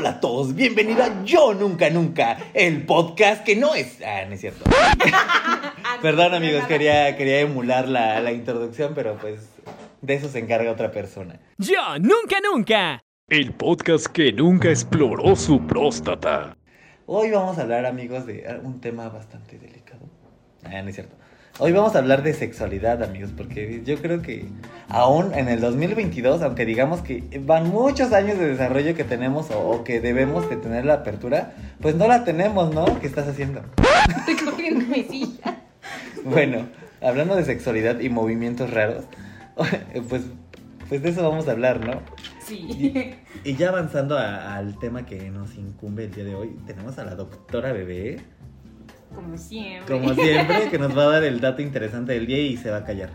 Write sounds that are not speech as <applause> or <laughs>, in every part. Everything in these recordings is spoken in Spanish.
Hola a todos, bienvenido a Yo Nunca Nunca, el podcast que no es... Ah, no es cierto. <laughs> Perdón amigos, quería, quería emular la, la introducción, pero pues de eso se encarga otra persona. Yo Nunca Nunca. El podcast que nunca exploró su próstata. Hoy vamos a hablar amigos de un tema bastante delicado. Ah, no es cierto. Hoy vamos a hablar de sexualidad, amigos, porque yo creo que aún en el 2022, aunque digamos que van muchos años de desarrollo que tenemos o, que debemos de tener la apertura, pues no la tenemos, ¿no? ¿Qué estás haciendo? Estoy cogiendo mi silla. Bueno, hablando de sexualidad y movimientos raros, <laughs> pues, pues de eso vamos a hablar, ¿no? Sí. Y, ya avanzando al tema que nos incumbe el día de hoy, tenemos a la doctora Bebé. Como siempre. Como siempre, que nos va a dar el dato interesante del día y se va a callar.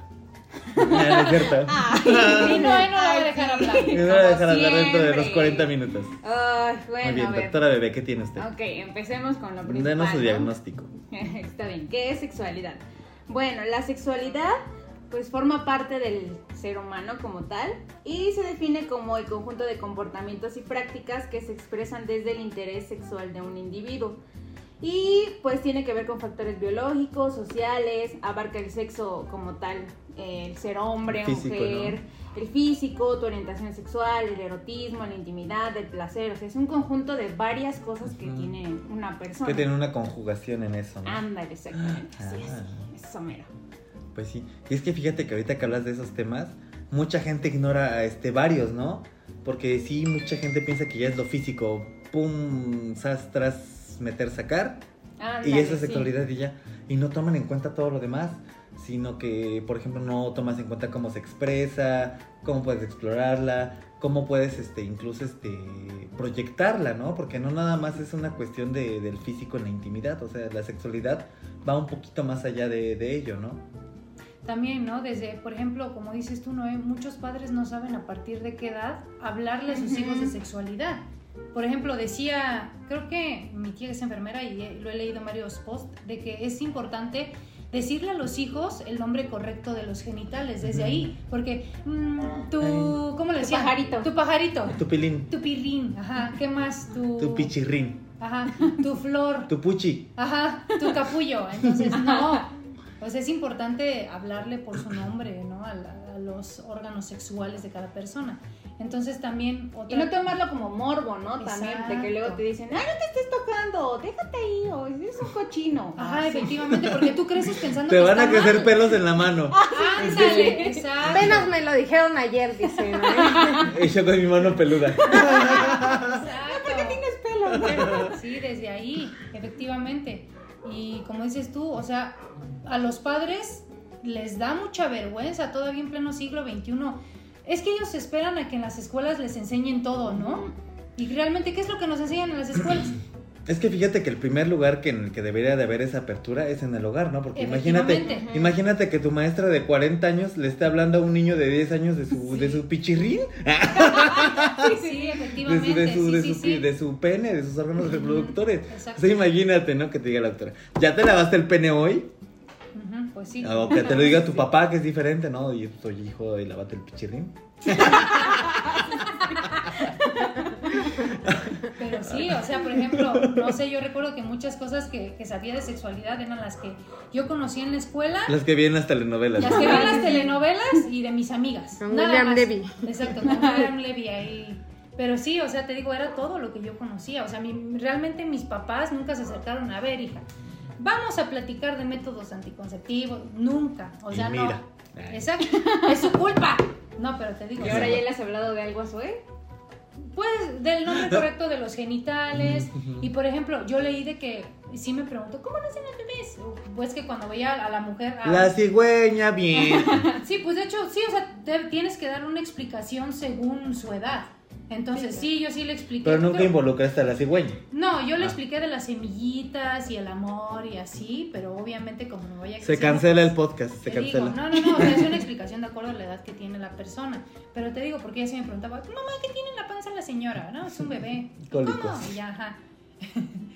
No, no es cierto. <laughs> Ay, no, no la voy a dejar hablar. Me voy a dejar hablar dentro de los siempre. 40 minutos. Ay, bueno, Muy bien, doctora Bebé, ¿qué tiene usted? Ok, empecemos con lo principal. Denos su diagnóstico. <laughs> Está bien. ¿Qué es sexualidad? Bueno, la sexualidad pues forma parte del ser humano como tal y se define como el conjunto de comportamientos y prácticas que se expresan desde el interés sexual de un individuo. Y pues tiene que ver con factores biológicos, sociales, abarca el sexo como tal, el ser hombre, Físico, mujer, el físico, tu orientación sexual, el erotismo, la intimidad, el placer, o sea, es un conjunto de varias cosas que tiene una persona. Que tiene una conjugación en eso, ¿no? Ándale, exactamente. Así Ah. es. Eso mero. Pues sí. Y es que fíjate que ahorita que hablas de esos temas, mucha gente ignora este varios, ¿no? Porque sí, mucha gente piensa que ya es lo físico, pum, sas, meter, sacar, y esa sí. sexualidad y ya. Y no toman en cuenta todo lo demás, sino que, por ejemplo, no tomas en cuenta cómo se expresa, cómo puedes explorarla, cómo puedes, este, incluso, este, proyectarla, ¿no? Porque no nada más es una cuestión de, del físico en la intimidad, o sea, la sexualidad va un poquito más allá de, de ello, ¿no? También, ¿no? Desde, por ejemplo, como dices tú, Noé, muchos padres no saben a partir de qué edad hablarle a sus hijos de sexualidad. Por ejemplo, decía, creo que mi tía es enfermera y lo he leído en varios posts, de que es importante decirle a los hijos el nombre correcto de los genitales desde ahí, porque mm, tu, ¿cómo le Tu decía? pajarito. Tu pajarito. Tu pilín, Tu pirrín, ajá, ¿qué más? Tu, tu pichirrín, Ajá, tu flor. tu puchi. Ajá, tu capullo. Entonces, no. <laughs> Pues es importante hablarle por su nombre, ¿no? A, la- a los órganos sexuales de cada persona. Entonces también Y no tomarlo como morbo, ¿no? También, de que luego te dicen, ay, no te estés tocando, déjate ahí, o es un cochino. Ajá, Ah, sí. efectivamente, porque tú creces pensando Te que van a crecer mal. pelos en la mano. Ándale, exacto. Apenas me lo dijeron ayer, dice. ¿no? <laughs> Y yo con mi mano peluda. <laughs> Exacto. Tienes pelo. Sí, desde ahí, efectivamente. Y como dices tú, o sea, a los padres les da mucha vergüenza todavía en pleno siglo XXI. Es que ellos esperan a que en las escuelas les enseñen todo, ¿no? Y realmente, ¿qué es lo que nos enseñan en las escuelas? <clears throat> Es que fíjate que el primer lugar que en el que debería de haber esa apertura es en el hogar, ¿no? Porque imagínate, imagínate que tu maestra de 40 años le esté hablando a un niño de 10 años <laughs> de su, de su pichirrín, Sí, de efectivamente. su, de su, sí, de sí, su, sí. de su pene, de sus órganos reproductores. Exacto. O sea, imagínate, ¿no? Que te diga la doctora, ¿ya te lavaste el pene hoy? Pues sí. O que te lo diga tu papá, que es diferente, ¿no? Y soy hijo y lavate el pichirrín. <laughs> Pero sí, o sea, por ejemplo, no sé, yo recuerdo que muchas cosas que, que sabía de sexualidad eran las que yo conocía en la escuela, Las que vienen las telenovelas. las que ven las telenovelas y de mis amigas. Con nada William más. Levy. Exacto, con William Levy ahí. Pero sí, o sea, te digo, era todo lo que yo conocía. O sea, mi- realmente mis papás nunca se acercaron a ver, hija. Vamos a platicar de métodos anticonceptivos. Nunca. O Y sea, mira. no. Exacto. Es su culpa. No, pero te digo. Y ahora ya le has hablado de algo a Zoe. Pues del nombre <laughs> correcto de los genitales. Y por ejemplo, yo leí de que sí me pregunto, ¿cómo nacen los bebés? Pues que cuando veía a la mujer. a- La cigüeña, bien. <laughs> Sí, pues de hecho, sí, o sea, te- tienes que dar una explicación según su edad. Entonces, sí, yo sí le expliqué. Pero nunca pero- involucraste a la cigüeña. No, yo le Ah. expliqué de las semillitas y el amor y así, pero obviamente como no voy a Se cancela el podcast, se digo, cancela. no, no, no, o sea, es una <laughs> explicación de acuerdo a la edad que tiene la persona. Pero te digo, porque ella sí me preguntaba, mamá, ¿qué tiene en la panza la señora? No, es un bebé. Cólicos. ¿Cómo? Y ya, ajá.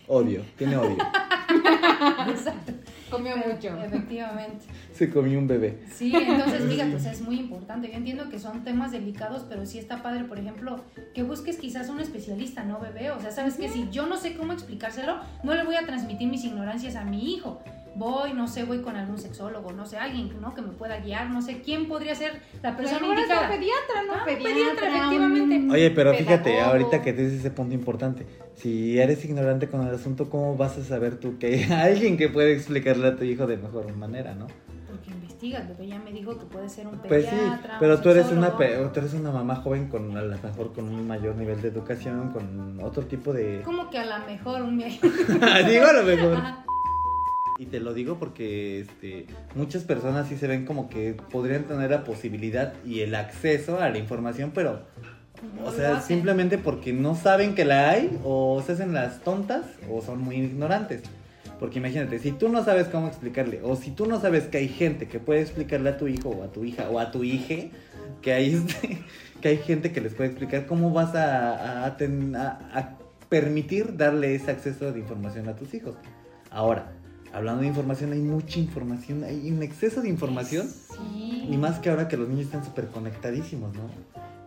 Odio, tiene odio. <laughs> Exacto. Comió mucho. Efectivamente. Se comió un bebé. Sí, entonces fíjate, o sea, es muy importante. Yo entiendo que son temas delicados, pero sí está padre, por ejemplo, que busques quizás un especialista, ¿no, bebé? O sea, sabes que si yo no sé cómo explicárselo, no le voy a transmitir mis ignorancias a mi hijo. Voy, no sé, voy con algún sexólogo, no sé, alguien ¿no? que me pueda guiar, no sé quién podría ser la persona Pero ahora es un indicada. pediatra, ¿no? Ah, pediatra, efectivamente. Oye, pero fíjate, ahorita que dices ese punto importante, si eres ignorante con el asunto, ¿cómo vas a saber tú que hay <laughs> alguien que puede explicarle a tu hijo de mejor manera, no? Bebé ya me dijo que puede ser un Pues sí, pediatra. pero tú eres una sexólogo. pe- tú eres una mamá joven con a lo mejor con un mayor nivel de educación, con otro tipo de Como que a lo mejor un <laughs> digo a lo mejor. Ajá. Y te lo digo porque este, muchas personas sí se ven como que podrían tener la posibilidad y el acceso a la información, pero, No o sea, simplemente porque no saben que la hay, o se hacen las tontas, o son muy ignorantes. Porque imagínate, si tú no sabes cómo explicarle, o si tú no sabes que hay gente que puede explicarle a tu hijo, o a tu hija, o a tu hije, que hay, este, <laughs> que hay gente que les puede explicar, ¿cómo vas a, a ten- a- a permitir darle ese acceso de información a tus hijos? Ahora, hablando de información, hay mucha información, hay un exceso de información. Sí. Y más que ahora que los niños están súper conectadísimos, ¿no?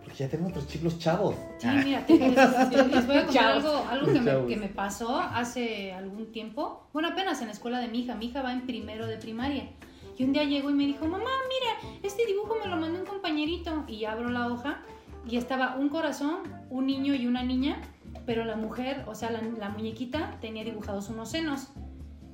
Porque ya tenemos otros chicos chavos. Sí, mira, te- les, les voy a contar algo, algo que, me, que me pasó hace algún tiempo. Bueno, apenas en la escuela de mi hija. Mi hija va en primero de primaria. Y un día llegó y me dijo, mamá, mira, este dibujo me lo mandó un compañerito. Y abro la hoja y estaba un corazón, un niño y una niña. Pero la mujer, o sea, la, la muñequita tenía dibujados unos senos.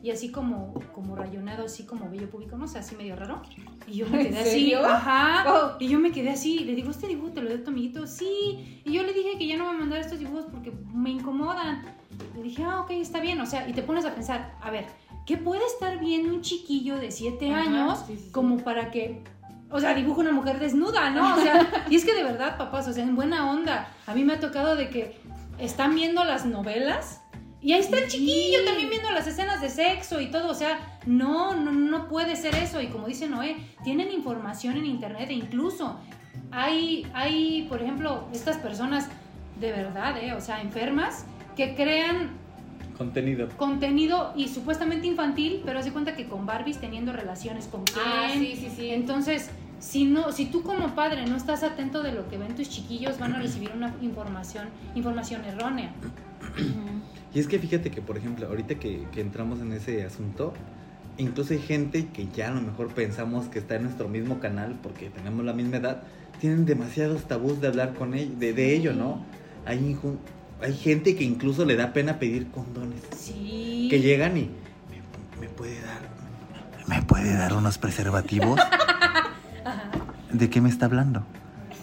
Y así como, como rayonado, así como bello público, no sé, así medio raro. Y yo me ¿En quedé así, ajá. Oh. Y yo me quedé así, le digo, ¿este dibujo te lo dio tu amiguito? Sí. Y yo le dije que ya no me mandara estos dibujos porque me incomodan. Le dije, ah, ok, está bien. O sea, y te pones a pensar, a ver, ¿qué puede estar viendo un chiquillo de 7 Ajá, años sí, sí, sí. como para que, o sea, dibuja una mujer desnuda, ¿no? O sea, y es que de verdad, papás, o sea, en buena onda, a mí me ha tocado de que están viendo las novelas. Y ahí está el chiquillo también viendo las escenas de sexo y todo, o sea, no, no, no puede ser eso. Y como dice Noé, tienen información en internet e incluso hay, hay, por ejemplo, estas personas de verdad, ¿eh? o sea, enfermas, que crean Contenido. contenido y supuestamente infantil, pero hace cuenta que con Barbies teniendo relaciones con. Ah, sí, sí, sí. Entonces, si no, si tú como padre no estás atento de lo que ven tus chiquillos, van a <clears throat> recibir una información, información errónea. Y es que fíjate que, por ejemplo, ahorita que, que entramos en ese asunto, incluso hay gente que ya a lo mejor pensamos que está en nuestro mismo canal porque tenemos la misma edad, tienen demasiados tabús de hablar con ellos, de, de ello, ¿no? Hay, hay gente que incluso le da pena pedir condones. Sí. Que llegan y me, me puede dar me puede dar unos preservativos. <laughs> ¿De qué me está hablando?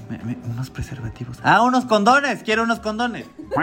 Me- me- unos preservativos. Ah, unos condones, quiero unos condones. <laughs>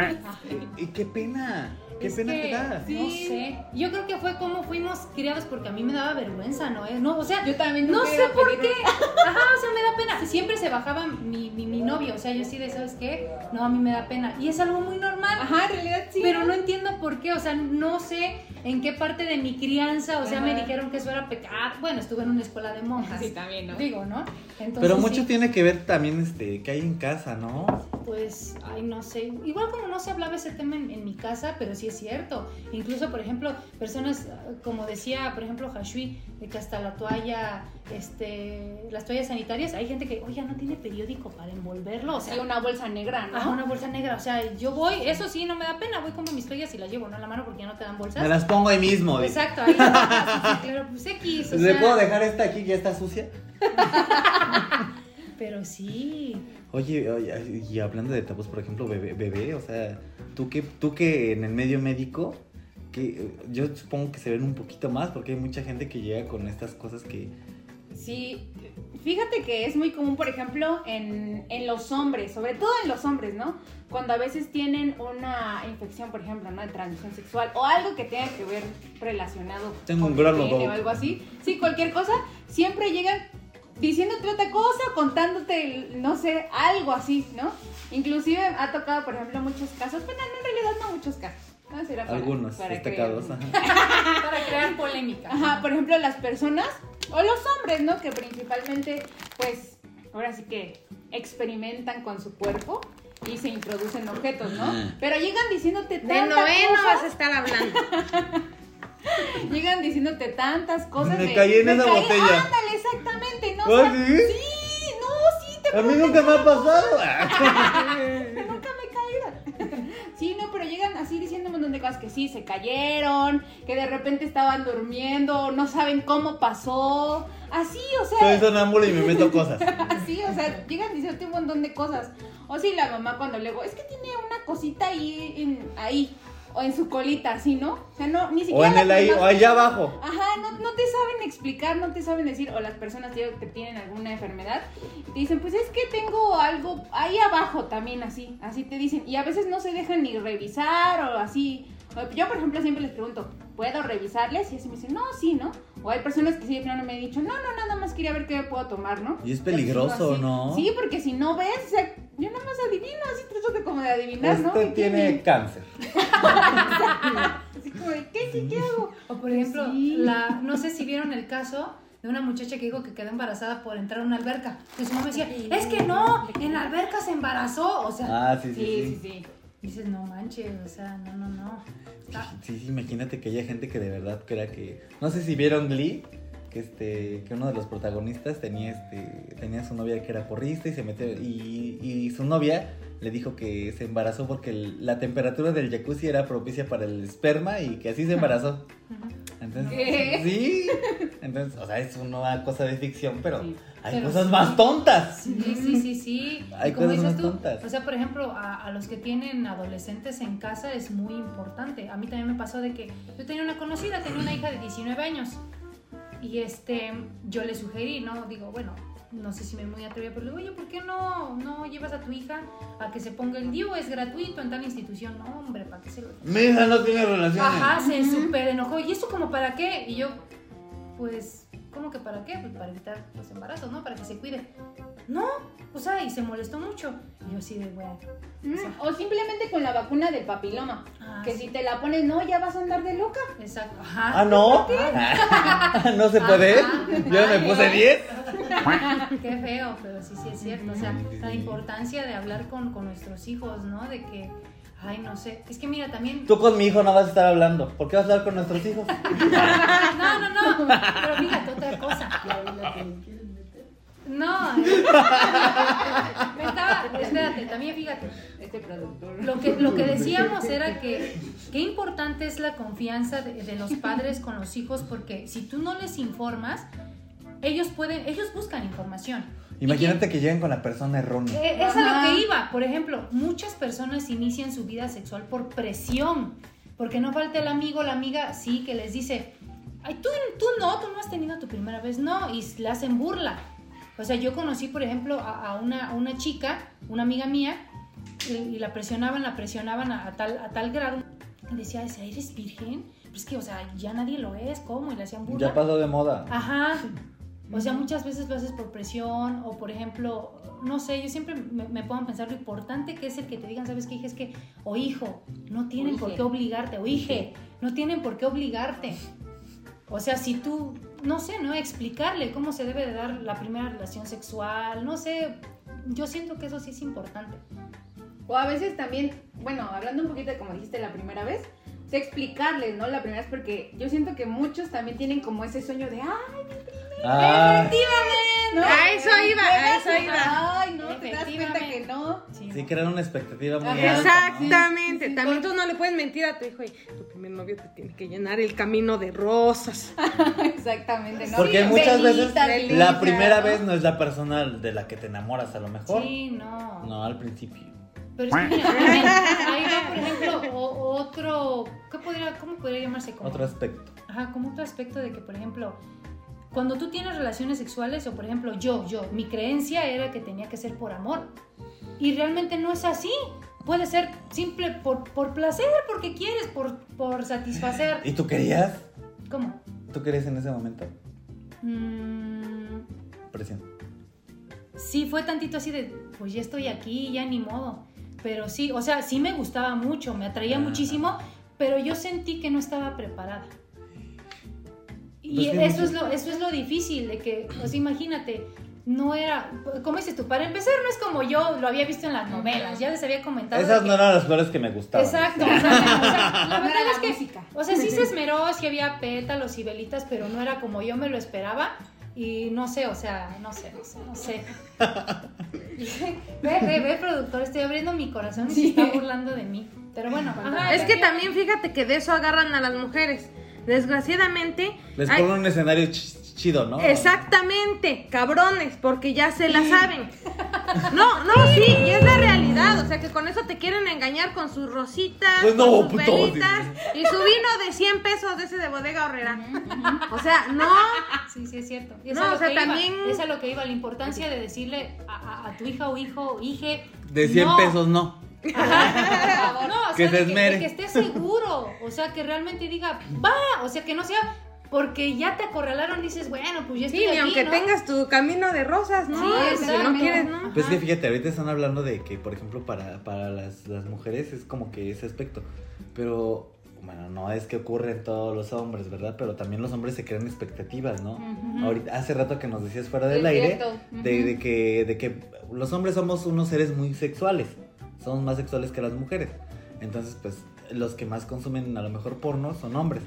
y qué pena, qué Es pena que, te da. No sé. Yo creo que fue como fuimos criados porque a mí me daba vergüenza, ¿no? Eh, No, o sea, Yo también no sé por qué. Ajá, o sea, me da pena. Siempre se bajaba mi, mi, mi novio, o sea, yo sí de, ¿sabes qué? No, a mí me da pena. Y es algo muy normal. Ajá, en realidad sí. Pero no entiendo por qué, o sea, no sé en qué parte de mi crianza, o sea, me dijeron que eso era pecado. Bueno, estuve en una escuela de monjas. Sí, también, ¿no? Digo, ¿no? Entonces, Pero mucho sí, tiene que ver también este que hay en casa, ¿no? Pues, ay, no sé. Igual como no se hablaba ese tema en, en mi casa, pero sí es cierto. Incluso, por ejemplo, personas, ah, como decía, por ejemplo, Hashui, de que hasta la toalla, este, las toallas sanitarias, hay gente que, oye, no tiene periódico para envolverlo, o sea, Sí, una bolsa negra, ¿no? ajá, una bolsa negra. O sea, yo voy, eso sí, no me da pena, voy como mis toallas y las llevo, ¿no? En la mano porque ya no te dan bolsas. Me las pongo ahí mismo. Exacto, ahí, claro, pues X, o ¿Le sea, puedo dejar esta aquí que ya está sucia? <laughs> pero sí. Oye, oye, y hablando de tabús, por ejemplo, bebé, bebé, o sea, tú que, tú que en el medio médico, que eh, yo supongo que se ven un poquito más, porque hay mucha gente que llega con estas cosas que... Sí, fíjate que es muy común, por ejemplo, en, en los hombres, sobre todo en los hombres, ¿no? Cuando a veces tienen una infección, por ejemplo, ¿no? De transmisión sexual o algo que tenga que ver relacionado Tengo con un grano, o algo así. Sí, cualquier cosa, siempre llegan diciéndote otra cosa, contándote, no sé, algo así, ¿no? Inclusive ha tocado, por ejemplo, muchos casos, pero no, en realidad no muchos casos. ¿no? Será para- Algunos para destacados. crear- ajá. <laughs> Para crear polémica. Ajá, por ejemplo, las personas o los hombres, ¿no? Que principalmente, pues, ahora sí que experimentan con su cuerpo y se introducen objetos, ¿no? Pero llegan diciéndote De tanta Noé no cosa. vas a estar hablando. <laughs> Llegan diciéndote tantas cosas. Me de- caí en esa caí- botella. Ándale. No, ¿Ah, O sea, sí? sí, no, sí, te A mí nunca me ha pasado. <laughs> <laughs> Nunca me he caído. <laughs> Sí, no, pero llegan así diciendo un montón de cosas que sí, se cayeron, que de repente estaban durmiendo, no saben cómo pasó. Así, o Soy sea, sonámbulo y me meto cosas. así, o sea, llegan diciendo un montón de cosas. O sí, la mamá cuando le digo, es que tiene una cosita ahí, en- ahí, o en su colita, así, ¿no? O sea, no, ni O siquiera. en el ahí, o allá abajo. Ajá, no, no te saben explicar, no te saben decir, o las personas que tienen alguna enfermedad, te dicen, pues es que tengo algo ahí abajo también, así, así te dicen, y a veces no se dejan ni revisar o así. Yo, por ejemplo, siempre les pregunto, ¿puedo revisarles? Y así me dicen, no, sí, ¿no? O hay personas que sí, de plano me han dicho, no, no, nada más quería ver qué me puedo tomar, ¿no? Y es peligroso, ¿no? Sí, porque si no ves, o sea, yo nada más adivino, así trato de como de adivinar, ¿no? ¿Qué tiene cáncer. <laughs> Así como de, ¿qué, sí, qué hago? O por ejemplo, Sí. la, no sé si vieron el caso de una muchacha que dijo que quedó embarazada por entrar a una alberca. Que su mamá decía, es que no, en la alberca se embarazó. O sea, Ah, sí, sí, Sí, sí. sí, sí. Dices, no manches, o sea, no, no, no. Sí, sí, imagínate que haya gente que de verdad crea que. No sé si vieron Glee, que este, que uno de los protagonistas tenía este, tenía su novia que era porrista y se metió. Y, y su novia le dijo que se embarazó porque el- la temperatura del jacuzzi era propicia para el esperma y que así se embarazó. Entonces, ¿Qué? sí. Entonces, o sea, es una cosa de ficción, pero Sí. hay Pero cosas sí. más tontas. Sí, sí, sí, sí. Hay Y como cosas dices más tú, tontas. o sea, por ejemplo, a, a los que tienen adolescentes en casa es muy importante. A mí también me pasó de que yo tenía una conocida, tenía una hija de 19 años. Y este, yo le sugerí, ¿no? Digo, bueno, no sé si me muy atrevida, pero le digo, oye, ¿por qué no, no llevas a tu hija a que se ponga el DIU? Es gratuito en tal institución. No, hombre, ¿para qué se lo Mi hija no tiene relaciones. Ajá, se súper enojó. ¿Y esto como para qué? Y yo, pues, ¿cómo que para qué? Pues para evitar los embarazos, ¿no? Para que se cuide. No, o sea, y se molestó mucho. Y yo así de, bueno. Mm, O simplemente con la vacuna del papiloma. Ah, que sí. si te la pones, no, ya vas a andar de loca. Exacto. Ajá. Ah, no. <laughs> no se puede. Ajá. Yo me puse no. 10. <laughs> Qué feo, pero sí, sí es cierto. O sea, la importancia de hablar con, con nuestros hijos, ¿no? De que, ay, no sé. Es que mira, también. Tú con mi hijo no vas a estar hablando. ¿Por qué vas a hablar con nuestros hijos? <laughs> No, no, no. Pero fíjate, otra cosa. No. <laughs> Me estaba. Espérate, también fíjate. Este productor. Lo que, lo que decíamos era que qué importante es la confianza de, de los padres con los hijos, porque si tú no les informas, ellos pueden, ellos buscan información. Imagínate que lleguen con la persona errónea. Eh, es a lo que iba. Por ejemplo, muchas personas inician su vida sexual por presión. Porque no falta el amigo, la amiga, sí, que les dice, ay, tú, tú no, tú no has tenido tu primera vez, no, y le hacen burla. O sea, yo conocí, por ejemplo, a, a una, a una chica, una amiga mía, y, y la presionaban, la presionaban a, a tal, a tal grado. Y decía, "¿Esa, ¿eres virgen? Pero es que, o sea, ya nadie lo es, ¿cómo? Y le hacían burla. Ya pasó de moda. Ajá. O sea, muchas veces lo haces por presión o, por ejemplo, no sé, yo siempre me, me pongo a pensar lo importante que es el que te digan, ¿sabes qué, hija? Es que, o hijo, no tienen O por qué obligarte, o hije, no tienen por qué obligarte. O sea, si tú, no sé, ¿no? Explicarle cómo se debe de dar la primera relación sexual, no sé, yo siento que eso sí es importante. O a veces también, bueno, hablando un poquito de como dijiste la primera vez, sé explicarles, ¿no? La primera vez porque yo siento que muchos también tienen como ese sueño de, ay, Ah, ¿no? A eso iba, a eso iba. Ay, no, te das cuenta que no. Sí, sí, ¿no? crean una expectativa muy Ajá. alta. ¿no? Exactamente. También tú no le puedes mentir a tu hijo y tu primer novio te tiene que llenar el camino de rosas. <laughs> Exactamente, ¿no? Porque muchas veces la primera ¿no? vez no es la persona de la que te enamoras a lo mejor. Sí, no. No, al principio. Pero es que mira, <laughs> ahí va, por ejemplo, o- otro, ¿qué podría, ¿cómo podría llamarse? Como, Otro aspecto. Ajá, como otro aspecto de que, por ejemplo, cuando tú tienes relaciones sexuales, o por ejemplo, yo, yo, mi creencia era que tenía que ser por amor. Y realmente no es así. Puede ser simple por, por placer, porque quieres, por, por satisfacer. ¿Y tú querías? ¿Cómo? ¿Tú querías en ese momento? Mm, Presión. sí, fue tantito así de, pues ya estoy aquí, ya ni modo. Pero sí, o sea, sí me gustaba mucho, me atraía Ajá. muchísimo, pero yo sentí que no estaba preparada. Y Pues eso, es lo, eso es lo difícil, de que, pues imagínate, no era, como dices tú, para empezar no es como yo lo había visto en las novelas, ya les había comentado. Esas no que- eran las flores que me gustaban. Exacto, o sea, o sea, la <laughs> verdad es que, música. o sea, sí se <laughs> esmeró, sí había pétalos y velitas, pero no era como yo me lo esperaba. Y no sé, o sea, no sé, no sé, no sé. <laughs> ve, ve, ve, productor, estoy abriendo mi corazón y se está burlando de mí. Pero bueno, ajá, Es que también fíjate que de eso agarran a las mujeres. Desgraciadamente. Les hay- ponen un escenario ch- chido, ¿no? Exactamente, cabrones, porque ya se la saben. <laughs> No, no, sí, y es la realidad. O sea que con eso te quieren engañar con sus rositas, Pues no, con sus puto, velitas y su vino de 100 pesos de ese de bodega horrera. O sea, no. Sí, sí, es cierto. Y es No, a lo o sea, que iba, también- es a lo que iba, la importancia de decirle a, a- a tu hija o hijo o hije. De 100 no. pesos no. Ajá. No, o Que sea, se de que, de que esté seguro. O sea, que realmente diga, va. O sea, que no sea porque ya te acorralaron, dices, bueno, pues ya estoy Sí, aquí, aunque ¿no? tengas tu camino de rosas, ¿no? Sí, si no quieres, ¿no? Pues que fíjate, ahorita están hablando de que, por ejemplo, para, para las, las mujeres es como que ese aspecto. Pero, bueno, no es que ocurre en todos los hombres, ¿verdad? Pero también los hombres se crean expectativas, ¿no? Ahorita, hace rato que nos decías fuera del Es aire de que, de que los hombres somos unos seres muy sexuales. Somos más sexuales que las mujeres. Entonces, pues, los que más consumen a lo mejor porno son hombres.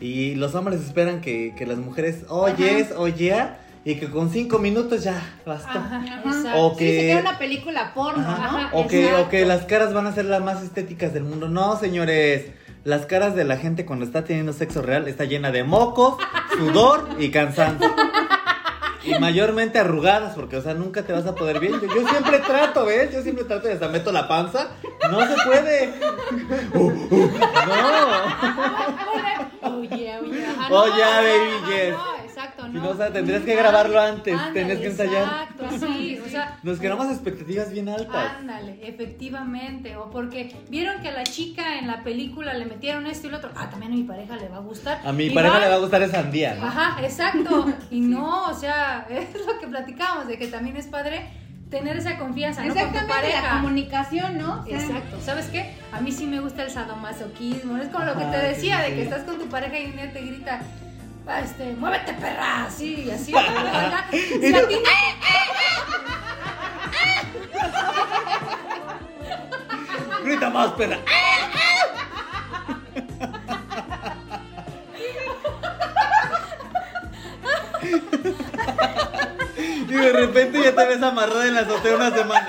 Y los hombres esperan que, que las mujeres oyes, oye, y que con cinco minutos ya bastó. Ajá, Ajá. O Sí, que- se queda una película porno, Ajá. ¿no? Ajá, O que, o que las caras van a ser las más estéticas del mundo. No, señores. Las caras de la gente cuando está teniendo sexo real está llena de mocos, sudor y cansancio. Y mayormente arrugadas, porque, o sea, nunca te vas a poder bien. Yo, yo siempre trato, ¿ves? Yo siempre trato y hasta meto la panza. No se puede. Uh, uh, no. Oye, oye. Oh, no, ya, no, baby, no, yes. No, exacto, no. Si no, o sea, tendrías que grabarlo antes, Ándale, tendrías que ensayar. Exacto, sí, o sea. Nos creamos expectativas bien altas. Ándale, efectivamente. O porque vieron que a la chica en la película le metieron esto y lo otro. Ah, también a mi pareja le va a gustar. A mi Y pareja le va a gustar esa sandía, ¿no? Ajá, exacto. <laughs> Y no, o sea, <laughs> es lo que platicábamos, de que también es padre tener esa confianza, ¿no? Con tu Exactamente, la pareja. comunicación, ¿no? Exacto, ¿sabes qué? A mí sí me gusta el sadomasoquismo, es como lo que te decía, de que estás con tu pareja y un día te grita, "Ah, este, muévete perra, así, <laughs> y así, ¿verdad? Si a ti Grita más, perra. Y de repente ya te ves amarrada en la azotea una semana.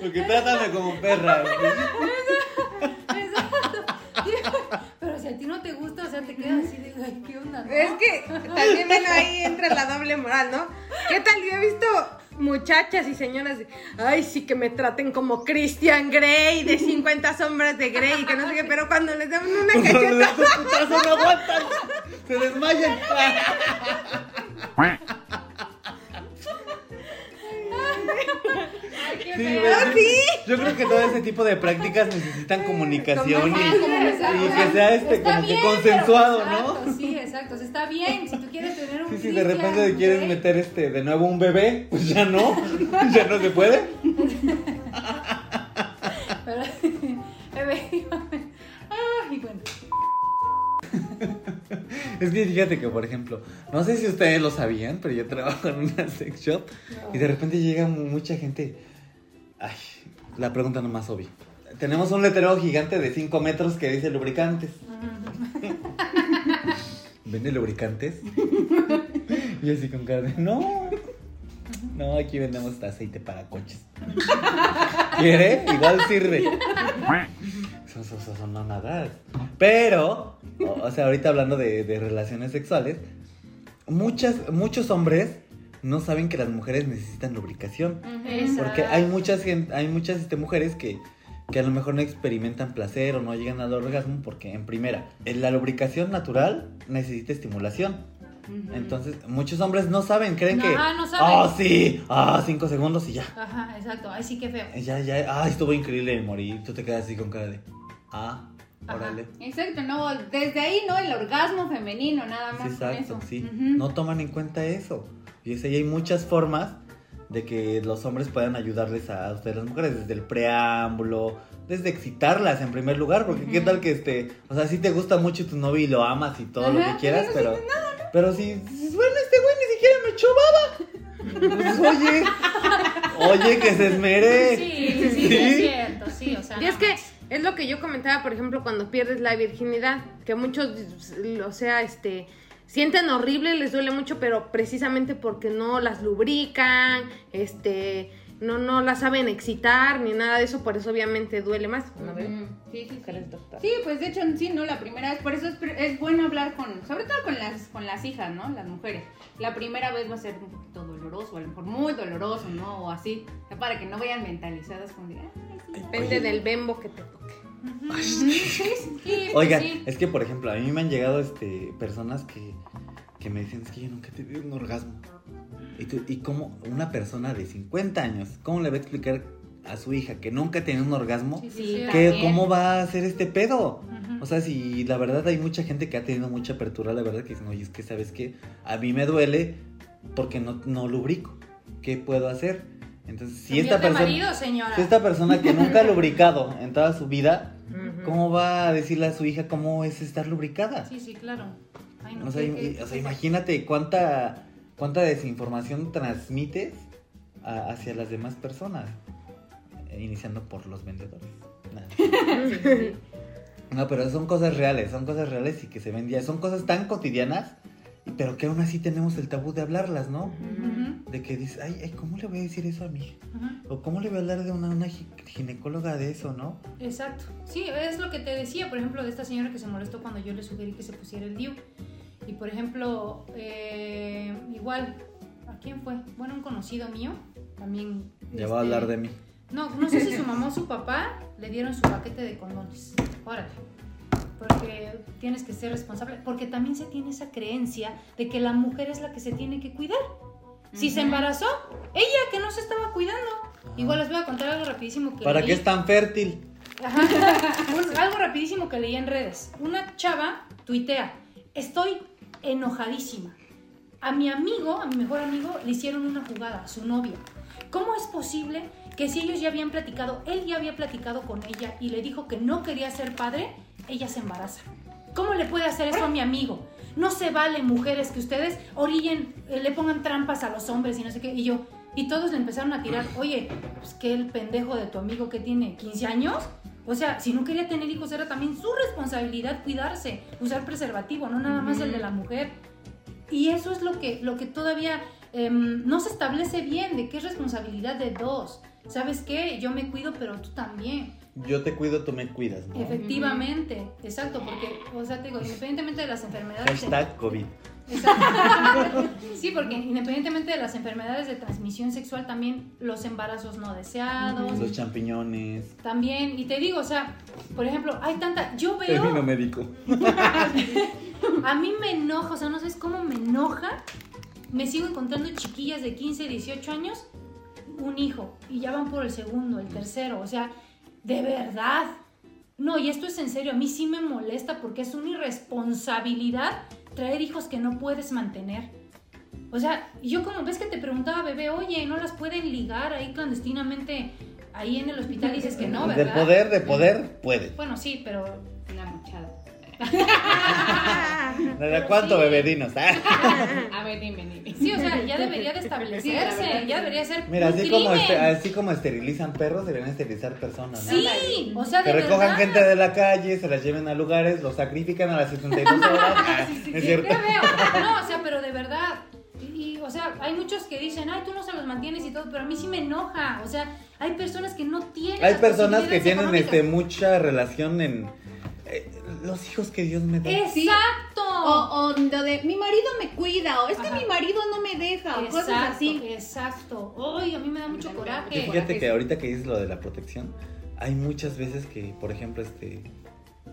Porque trátame como perra. Exacto. Pero si a ti no te gusta, o sea, te quedas así de, ay, ¿qué onda? no?" Es que también bueno, ahí entra la doble moral, ¿no? ¿Qué tal? Yo he visto muchachas y señoras de, ay, sí que me traten como Christian Grey de 50 sombras de Grey y que no sé qué, <laughs> pero cuando les dan una cacheta, no aguantan. Se desmayan. <laughs> <laughs> Sí, ¿ves? Yo creo que todo ese tipo de prácticas necesitan comunicación y, y que sea este Está como que consensuado, pero- ¿no? exacto, Sí, exacto, o sea, está bien, si tú quieres tener un Sí, sí, de repente quieres meter este de nuevo un bebé, pues ya no, <laughs> ya no se puede. Pero, <laughs> efectivamente. Ay, bueno. Es que fíjate que, por ejemplo, no sé si ustedes lo sabían, pero yo trabajo en una sex shop y de repente llega mu- mucha gente. Ay, la pregunta nomás obvia. Tenemos un letrero gigante de 5 metros que dice lubricantes. <laughs> ¿Vende lubricantes? Y así con cara de, no. No, aquí vendemos aceite para coches. ¿Quiere? Igual sirve. Son, son, son, son mamadas. Pero, o, o sea, ahorita hablando de, de relaciones sexuales, muchas, muchos hombres no saben que las mujeres necesitan lubricación. Porque hay muchas, hay muchas este, mujeres que, que a lo mejor no experimentan placer o no llegan al orgasmo porque, en primera, en la lubricación natural necesita estimulación. Entonces, muchos hombres no saben, creen que. Ajá, no saben. Oh, sí, ah, cinco segundos y ya. Ajá, exacto. Ay, sí, qué feo. Ya, ya, ah, estuvo increíble morir. Tú te quedas así con cara de. Ah, Ajá. órale. Exacto, no, desde ahí, ¿no? El orgasmo femenino, nada Sí, más. con exacto, eso. sí. No toman en cuenta eso. Y es ahí hay muchas formas de que los hombres puedan ayudarles a ustedes las mujeres, desde el preámbulo, desde excitarlas en primer lugar, porque qué tal que este, o sea, si te gusta mucho tu novio y lo amas y todo lo que quieras, pero pero, pero si, bueno, este güey ni siquiera me echó baba. Pues, oye, oye, que se esmere. Sí, sí, sí, es cierto, sí, o sea. Y es no que es lo que yo comentaba, por ejemplo, cuando pierdes la virginidad, que muchos, o sea, este, sienten horrible, les duele mucho, pero precisamente porque no las lubrican, este, no, no las saben excitar ni nada de eso, por eso obviamente duele más. Sí, sí, sí. Sí, pues de hecho, sí, no, la primera vez, por eso es, bueno hablar con, sobre todo con las, con las hijas, ¿no? Las mujeres. La primera vez va a ser un poquito doloroso, a lo mejor muy doloroso, ¿no? O así, para que no vayan mentalizadas con de, "Ay, sí". Depende del bembo que te toque. Sí, pues Oigan, sí. es que por ejemplo, a mí me han llegado este personas que, que me dicen, es que yo nunca he tenido un orgasmo. Y, tú, y como una persona de 50 años, ¿cómo le va a explicar a su hija que nunca ha tenido un orgasmo? Sí, que también. ¿Cómo va a hacer este pedo? O sea, si la verdad hay mucha gente que ha tenido mucha apertura, la verdad que dicen, oye, es que sabes que a mí me duele porque no, no lubrico. ¿Qué puedo hacer? Entonces, si esta persona... marido. Si esta persona que nunca ha <laughs> lubricado en toda su vida. ¿cómo va a decirle a su hija cómo es estar lubricada? Sí, sí, claro. Ay, no, o, sea, o imagínate cuánta, cuánta desinformación transmites a- hacia las demás personas, eh, iniciando por los vendedores. Nada. <laughs> Sí, sí. No, pero son cosas reales, son cosas reales y que se ven ya, son cosas tan cotidianas, pero que aún así tenemos el tabú de hablarlas, ¿no? De que dices, ay, ay, ¿cómo le voy a decir eso a mi. O ¿cómo le voy a hablar de una, una gi- ginecóloga de eso, no? Exacto. Sí, es lo que te decía, por ejemplo, de esta señora que se molestó cuando yo le sugerí que se pusiera el DIU. Y por ejemplo, eh, igual, ¿a quién fue? Bueno, un conocido mío, también. Ya va a este, hablar de mí. No, no sé si su mamá o su papá le dieron su paquete de condones. Órale. Porque tienes que ser responsable. Porque también se tiene esa creencia de que la mujer es la que se tiene que cuidar. Si se embarazó, ella que no se estaba cuidando. Igual les voy a contar algo rapidísimo que ¿Para leí. qué es tan fértil? Ajá. <laughs> Un- algo rapidísimo que leí en redes. Una chava tuitea, estoy enojadísima. A mi amigo, a mi mejor amigo, le hicieron una jugada, a su novia. ¿Cómo es posible que si ellos ya habían platicado, él ya había platicado con ella y le dijo que no quería ser padre, ella se embaraza? ¿Cómo le puede hacer eso a mi amigo? No se vale, mujeres, que ustedes orillen, eh, le pongan trampas a los hombres y no sé qué. Y yo, y todos le empezaron a tirar, oye, pues que el pendejo de tu amigo que tiene 15 años. O sea, si no quería tener hijos, era también su responsabilidad cuidarse, usar preservativo, no nada más el de la mujer. Y eso es lo que, lo que todavía em, no se establece bien, de que es responsabilidad de dos. ¿Sabes qué? Yo me cuido, pero tú también. Yo te cuido, tú me cuidas, ¿no? Efectivamente, exacto, porque, o sea, te digo, independientemente de las enfermedades. Hashtag COVID. Exacto. <laughs> Sí, porque independientemente de las enfermedades de transmisión sexual, también los embarazos no deseados, Los champiñones. también, y te digo, o sea, por ejemplo, hay tanta, yo Término veo, médico. <laughs> a mí me enoja, o sea, no sabes cómo me enoja, me sigo encontrando chiquillas de 15, 18 años, un hijo, y ya van por el segundo, el tercero, o sea, de verdad. No, y esto es en serio, a mí sí me molesta porque es una irresponsabilidad traer hijos que no puedes mantener. O sea, yo como ves que te preguntaba, bebé, oye, ¿no las pueden ligar ahí clandestinamente ahí en el hospital? Y dices que no, de ¿verdad? poder, de poder, puede. Bueno, sí, pero... Una muchada. <laughs> ¿De cuánto, sí. bebedinos? <laughs> A ver, dime, dime. Sí, o sea, ya debería de Sí, establecerse, ya sí. debería ser Mira, un así como, este- así como esterilizan perros, deberían esterilizar personas, ¿no? Sí, o sea, de Que recojan verdad. gente de la calle, se las lleven a lugares, los sacrifican a las 72 <laughs> horas. Ah, ¿Es cierto? Ya veo. No, o sea, pero de verdad. Y, y, o sea, hay muchos que dicen, ay, tú no se los mantienes y todo, pero a mí sí me enoja. O sea, hay personas que no tienen. Hay personas que tienen este mucha relación en eh, los hijos que Dios me da. Exacto. O, o lo de mi marido me cuida, o es que mi marido no me deja, o cosas Exacto, así. exacto. Ay, a mí me da mucho coraje. fíjate que ahorita que dices lo de la protección, hay muchas veces que, por ejemplo, este,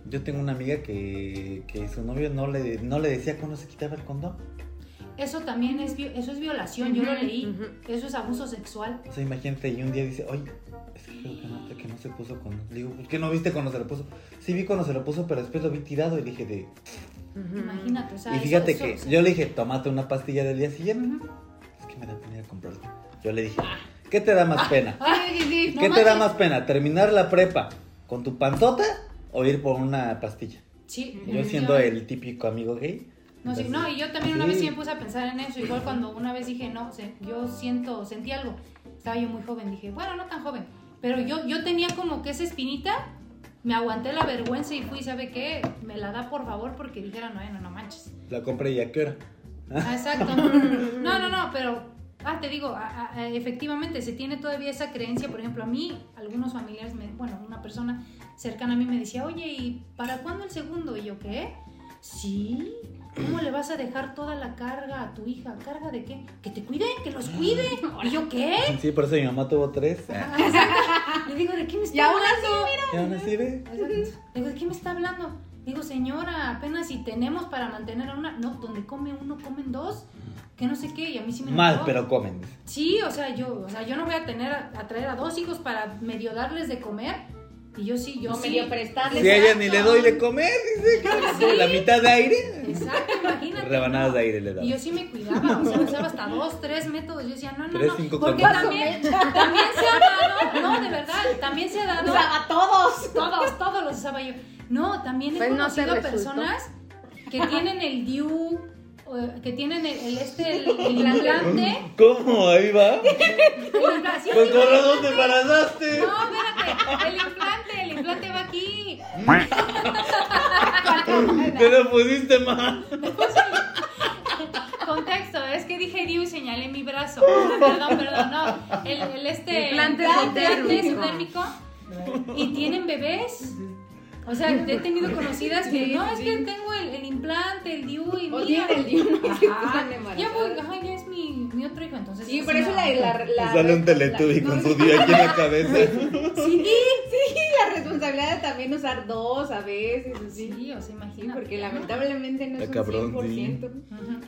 yo tengo una amiga que, que su novio no le, no le decía cuándo se quitaba el condón. Eso también es, eso es violación, yo lo leí. Eso es abuso sexual. O sea, imagínate, y un día dice, oye, es que creo que no, que no se puso con... Le digo, ¿por qué no viste cuando se lo puso? Sí vi cuando se lo puso, pero después lo vi tirado y dije de... Imagínate, o sea, y fíjate eso- que eso- yo le dije, tómate una pastilla del día siguiente. Es que me da pena ir a comprarla. Yo le dije, ¿qué te da más pena? <laughs> Ay, sí, sí, no ¿Qué te da más pena? ¿Terminar la prepa con tu panzota o ir por una pastilla? Sí, Yo siendo el típico amigo gay, No, sí, Entonces, no, y yo también una vez sí. me puse a pensar en eso, igual cuando una vez dije, no, sé, yo siento, sentí algo, estaba yo muy joven, dije, bueno, no tan joven, pero yo, yo tenía como que esa espinita, me aguanté la vergüenza y fui, ¿sabe qué? Me la da por favor porque dijera, no, no, no manches. La compré y a qué hora. Ah, Exacto. <laughs> No, no, no, pero, ah, te digo, a- a- a- efectivamente se tiene todavía esa creencia, por ejemplo, a mí, algunos familiares, me, bueno, una persona cercana a mí me decía, oye, ¿y para cuándo el segundo? Y yo, ¿qué? Sí. ¿Cómo le vas a dejar toda la carga a tu hija? ¿Carga de qué? Que te cuide, que los cuide. ¿Y yo qué? Sí, por eso mi mamá tuvo tres. <laughs> Ah. Le digo, ¿de qué me está hablando? Y aún así ve. Le digo, ¿de qué me está hablando? Digo, señora, apenas si tenemos para mantener a una. No, donde come uno, comen dos. Que no sé qué, y a mí sí me Mal, pero comen. Sí, o sea, yo, o sea, yo no voy a tener a, a traer a dos hijos para medio darles de comer. Y yo sí, yo O sí. medio prestarles. Si a ella ni le doy de comer, dice que la mitad de aire. Exacto, imagínate. Rebanadas no. de aire le daba. Y yo sí me cuidaba, o sea, usaba hasta dos, tres métodos. Yo decía, no, no, Tres, no. porque también, también se ha dado, no, de verdad, también se ha dado. a todos. Todos, todos los usaba yo. No, también he Pues conocido personas que tienen el DIU, que tienen el, el este, el, el implante. <laughs> ¿Cómo? Ahí va. <laughs> el sí, Pues con razón te embarazaste. No, espérate, el implante, el implante va aquí. <laughs> Te lo pusiste mal. Contexto, es que dije DIU y señalé mi brazo. Perdón, perdón, no. El, el este Implante implante subdérmico. subdérmico. Y tienen bebés. O sea, he tenido conocidas que no, es que tengo el, el implante, el DIU y O mira. el DIU, no, Ajá. <laughs> Ya voy, ajá, ya es mi, mi otro hijo, entonces. Sí, por eso la, la, la- Sale un teletubby la- con no, su día aquí en la cabeza. <laughs> Sí, sí, la responsabilidad de también usar dos a veces, así. Sí, o sea, Sí, imagínate. porque lamentablemente no es un cabrón, 100%. Ujú.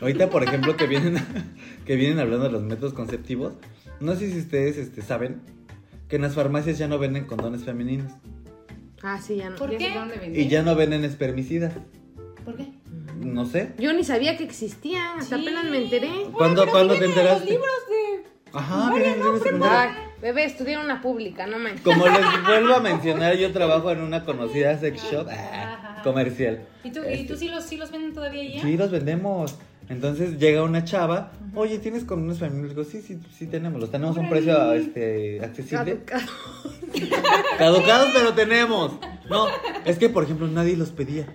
Ahorita, por ejemplo, que vienen, <laughs> que vienen hablando de los métodos conceptivos, no sé si ustedes este, saben que en las farmacias ya no venden condones femeninos Ah, sí, ya no. ¿Por ¿Ya qué? y ya no venden espermicidas. ¿Por qué? No sé. Yo ni sabía que existían, hasta Sí. apenas me enteré. ¿Cuándo, ¿cuándo te Los enteraste? libros de... Ajá, vienen libros secundarios. bebé, estudié en una pública, no manches. Como les <laughs> vuelvo a mencionar, yo trabajo en una conocida sex shop ah, Ajá. comercial. ¿Y tú, ¿y tú sí, los, sí los venden todavía ya? Sí, los vendemos. Entonces llega una chava, oye, ¿tienes condones femeninos? Digo, sí, sí, sí tenemos. Los tenemos a un precio este, accesible. Caducado. Caducados, pero tenemos. No, es que, por ejemplo, nadie los pedía.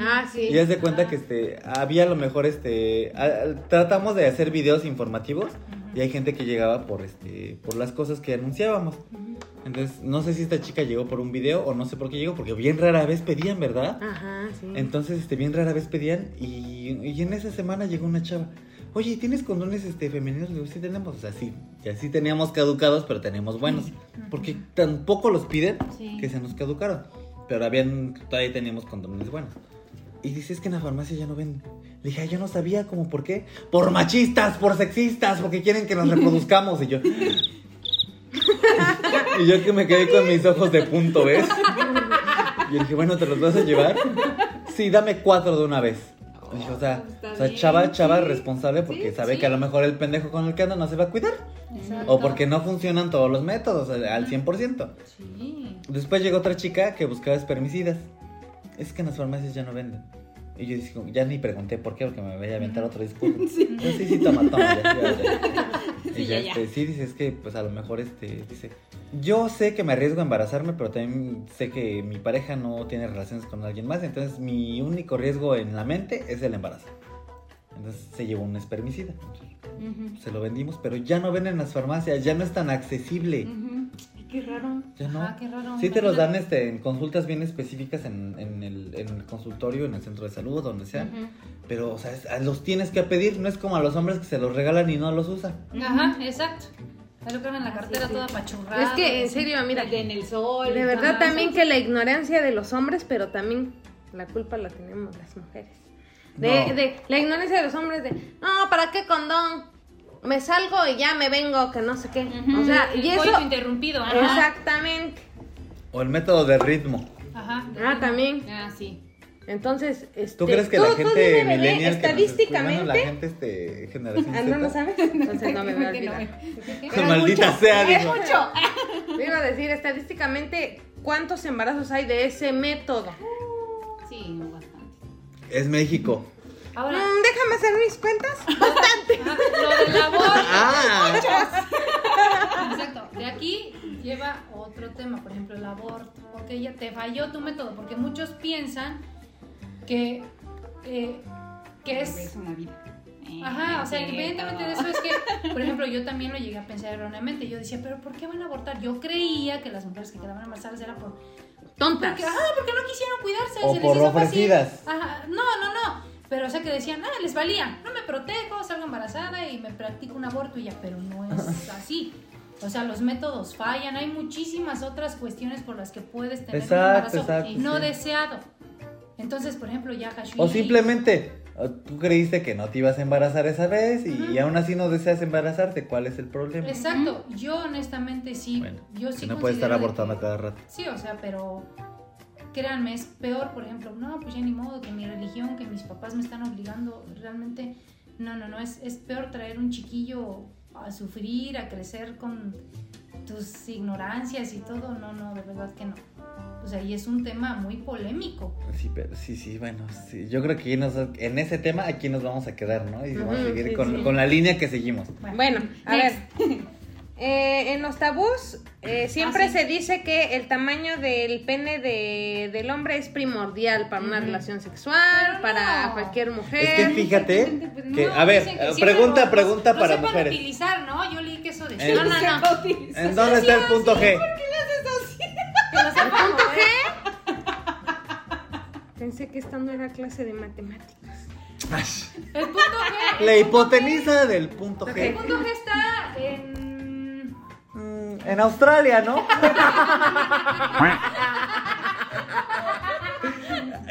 Ah, sí. Y ya se cuenta que este, había a lo mejor, este, a- tratamos de hacer videos informativos y hay gente que llegaba por, este, por las cosas que anunciábamos. Entonces, no sé si esta chica llegó por un video o no sé por qué llegó, porque bien rara vez pedían, ¿verdad? Ajá, sí. Entonces, este, bien rara vez pedían y, y en esa semana llegó una chava. Oye, ¿tienes condones este, femeninos? Le digo, sí tenemos. O sea, sí, ya sí teníamos caducados, pero tenemos buenos. Porque tampoco los piden Sí. que se nos caducaron. Pero habían, todavía teníamos condones buenos. Y dice, es que en la farmacia ya no venden. Le dije, "Ay, yo no sabía, como por qué. Por machistas, por sexistas, porque quieren que nos reproduzcamos. Y yo... <laughs> y yo que me quedé con mis ojos de punto, ¿ves? Y yo dije, bueno, ¿te los vas a llevar? Sí, dame cuatro de una vez. Y dije, o sea, Está o sea bien, chava, chava sí. responsable porque Sí, sabe sí. que a lo mejor el pendejo con el que anda no se va a cuidar. Exacto. O porque no funcionan todos los métodos al al 100%. Sí. Después llegó otra chica que buscaba espermicidas. Es que en las farmacias ya no venden. Y yo dije, ya ni pregunté por qué, porque me voy a aventar otro discurso. <laughs> Sí, sí, sí, toma, toma. ya, ya, ya. <laughs> Y Sí, ya, este, sí, dice, es que pues a lo mejor este, dice, yo sé que me arriesgo a embarazarme, pero también sé que mi pareja no tiene relaciones con alguien más, entonces mi único riesgo en la mente es el embarazo. Entonces se llevó un espermicida. Se lo vendimos, pero ya no venden en las farmacias, ya no es tan accesible. Ay, Qué raro. Ya no. Ajá, qué raro. Sí te los dan este, en consultas bien específicas en, en el, en el consultorio, en el centro de salud, donde sea. Pero, o sea, es- los tienes que pedir. No es como a los hombres que se los regalan y no los usan. Ajá, exacto. Lo creo en la cartera sí, sí. toda pachurrada. Es que, en serio, mira, De en el sol. de verdad también que la ignorancia de los hombres, pero también la culpa la tenemos las mujeres. De, No. de la ignorancia de los hombres de, no, ¿para qué condón? Me salgo y ya me vengo, que no sé qué. Ujú, O sea, el y eso... interrumpido. Ajá. Exactamente. O el método de ritmo. Ajá. Ah, también. Ah, sí. Entonces, este, ¿Tú crees que la gente millennial que nos escucha, bueno, estadísticamente, la gente este, generación ah, no lo Z? sabes, <laughs> entonces no me voy a no olvidar. me- Maldita sea, Es mucho. <laughs> A decir estadísticamente cuántos embarazos hay de ese método. Sí, no bastante. Es México. Ahora, Mm, déjame hacer mis cuentas. <laughs> ah, lo del aborto. Ah, Exacto. De aquí lleva otro tema, por ejemplo, el aborto. Ok, ya te falló tu método, porque muchos piensan que, eh, que Es es... una vida. Ajá, o sea, Sí, independientemente de eso es que, por ejemplo, yo también lo llegué a pensar erróneamente. Yo decía, pero ¿por qué van a abortar? Yo creía que las mujeres que quedaban embarazadas era por... Tontas. Porque, ah, porque no quisieron cuidarse. O se les por hizo fácil. Ajá, no, no, no. Pero, o sea, que decían, ah, les valía. No me protejo, salgo embarazada y me practico un aborto y ya. Pero no es <laughs> así. O sea, los métodos fallan. Hay muchísimas otras cuestiones por las que puedes tener Exacto, un embarazo exacto, no sí. deseado. Entonces, por ejemplo, ya Hashui... O simplemente, tú creíste que no te ibas a embarazar esa vez y, y aún así no deseas embarazarte. ¿Cuál es el problema? Exacto. Yo honestamente sí. Bueno, yo que sí no puedes estar abortando que- a cada rato. Sí, o sea, pero créanme, es peor, por ejemplo, no, pues ya ni modo, que mi religión, que mis papás me están obligando, realmente, no, no, no, es, es peor traer un chiquillo a sufrir, a crecer con tus ignorancias y todo, no, no, de verdad que no. O sea, y es un tema muy polémico. Sí, pero sí, sí, bueno, sí. Yo creo que aquí nos- en ese tema aquí nos vamos a quedar, ¿no? Y vamos a seguir sí, con, sí. con la línea que seguimos. Bueno, a Next. ver. <laughs> Eh, en los tabús eh, siempre Ah, sí. se dice que el tamaño del pene de, del hombre es primordial para una relación sexual, para cualquier mujer. Es que fíjate pues, que, a ver, que siempre pregunta, lo- pregunta lo para sepan mujeres. utilizar, ¿no? Yo leí que eso decía. Eh, No, no, no. ¿En dónde está el punto G? Que lo sepan punto mover. Pensé que esta no era clase de matemáticas. El punto G. La hipotenusa del punto El G. punto G está en. En Australia, ¿no?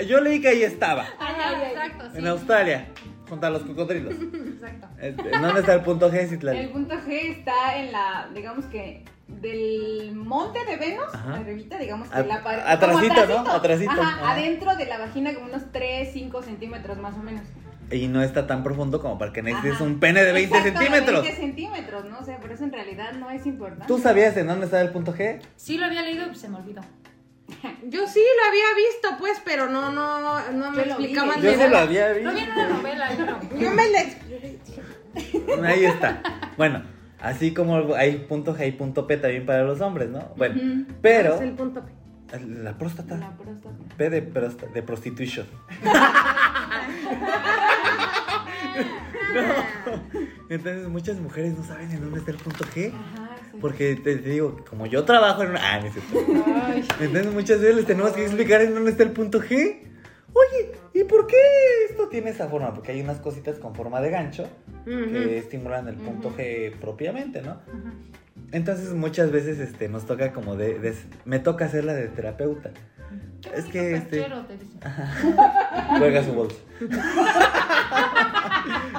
Yo leí que ahí estaba. Ajá, exacto, sí. En Australia, junto a los cocodrilos. Exacto. Este, ¿En dónde está el punto G, El Citlali? punto G está en la, digamos que del monte de Venus, Ajá. arribita, digamos que A- la pared. atrasito, ¿no? Atrasito. Ajá, Ajá. adentro de la vagina como unos 3, 5 centímetros más o menos. Y no está tan profundo como para que necesites Ajá. un pene de 20 Exacto, centímetros. 20 centímetros, ¿no? O sea, por eso en realidad no es importante. ¿Tú sabías en dónde estaba el punto G? Sí lo había leído y se me olvidó. Yo sí lo había visto, pues, pero no, no, no me vi. explicaban Yo de se lo había No visto. viene una novela, yo no. Yo me la expliqué. Ahí está. Bueno, así como hay punto G y punto P también para los hombres, ¿no? Bueno, Ujú. pero Es el punto P. la próstata. La próstata. P de, prosta- de prostitution. <laughs> No. Entonces muchas mujeres no saben en dónde está el punto G. Ajá. Porque te, te digo, como yo trabajo en una... Ah, no es cierto. Ay. Entonces muchas veces les tenemos que explicar en dónde está el punto G. Oye, ¿y por qué esto tiene esa forma? Porque hay unas cositas con forma de gancho que estimulan el punto. G propiamente, ¿no? Entonces muchas veces este, nos toca como de, de- Me toca hacerla de terapeuta. Qué Es que, este- perchero, te dice. Juega su bolsa.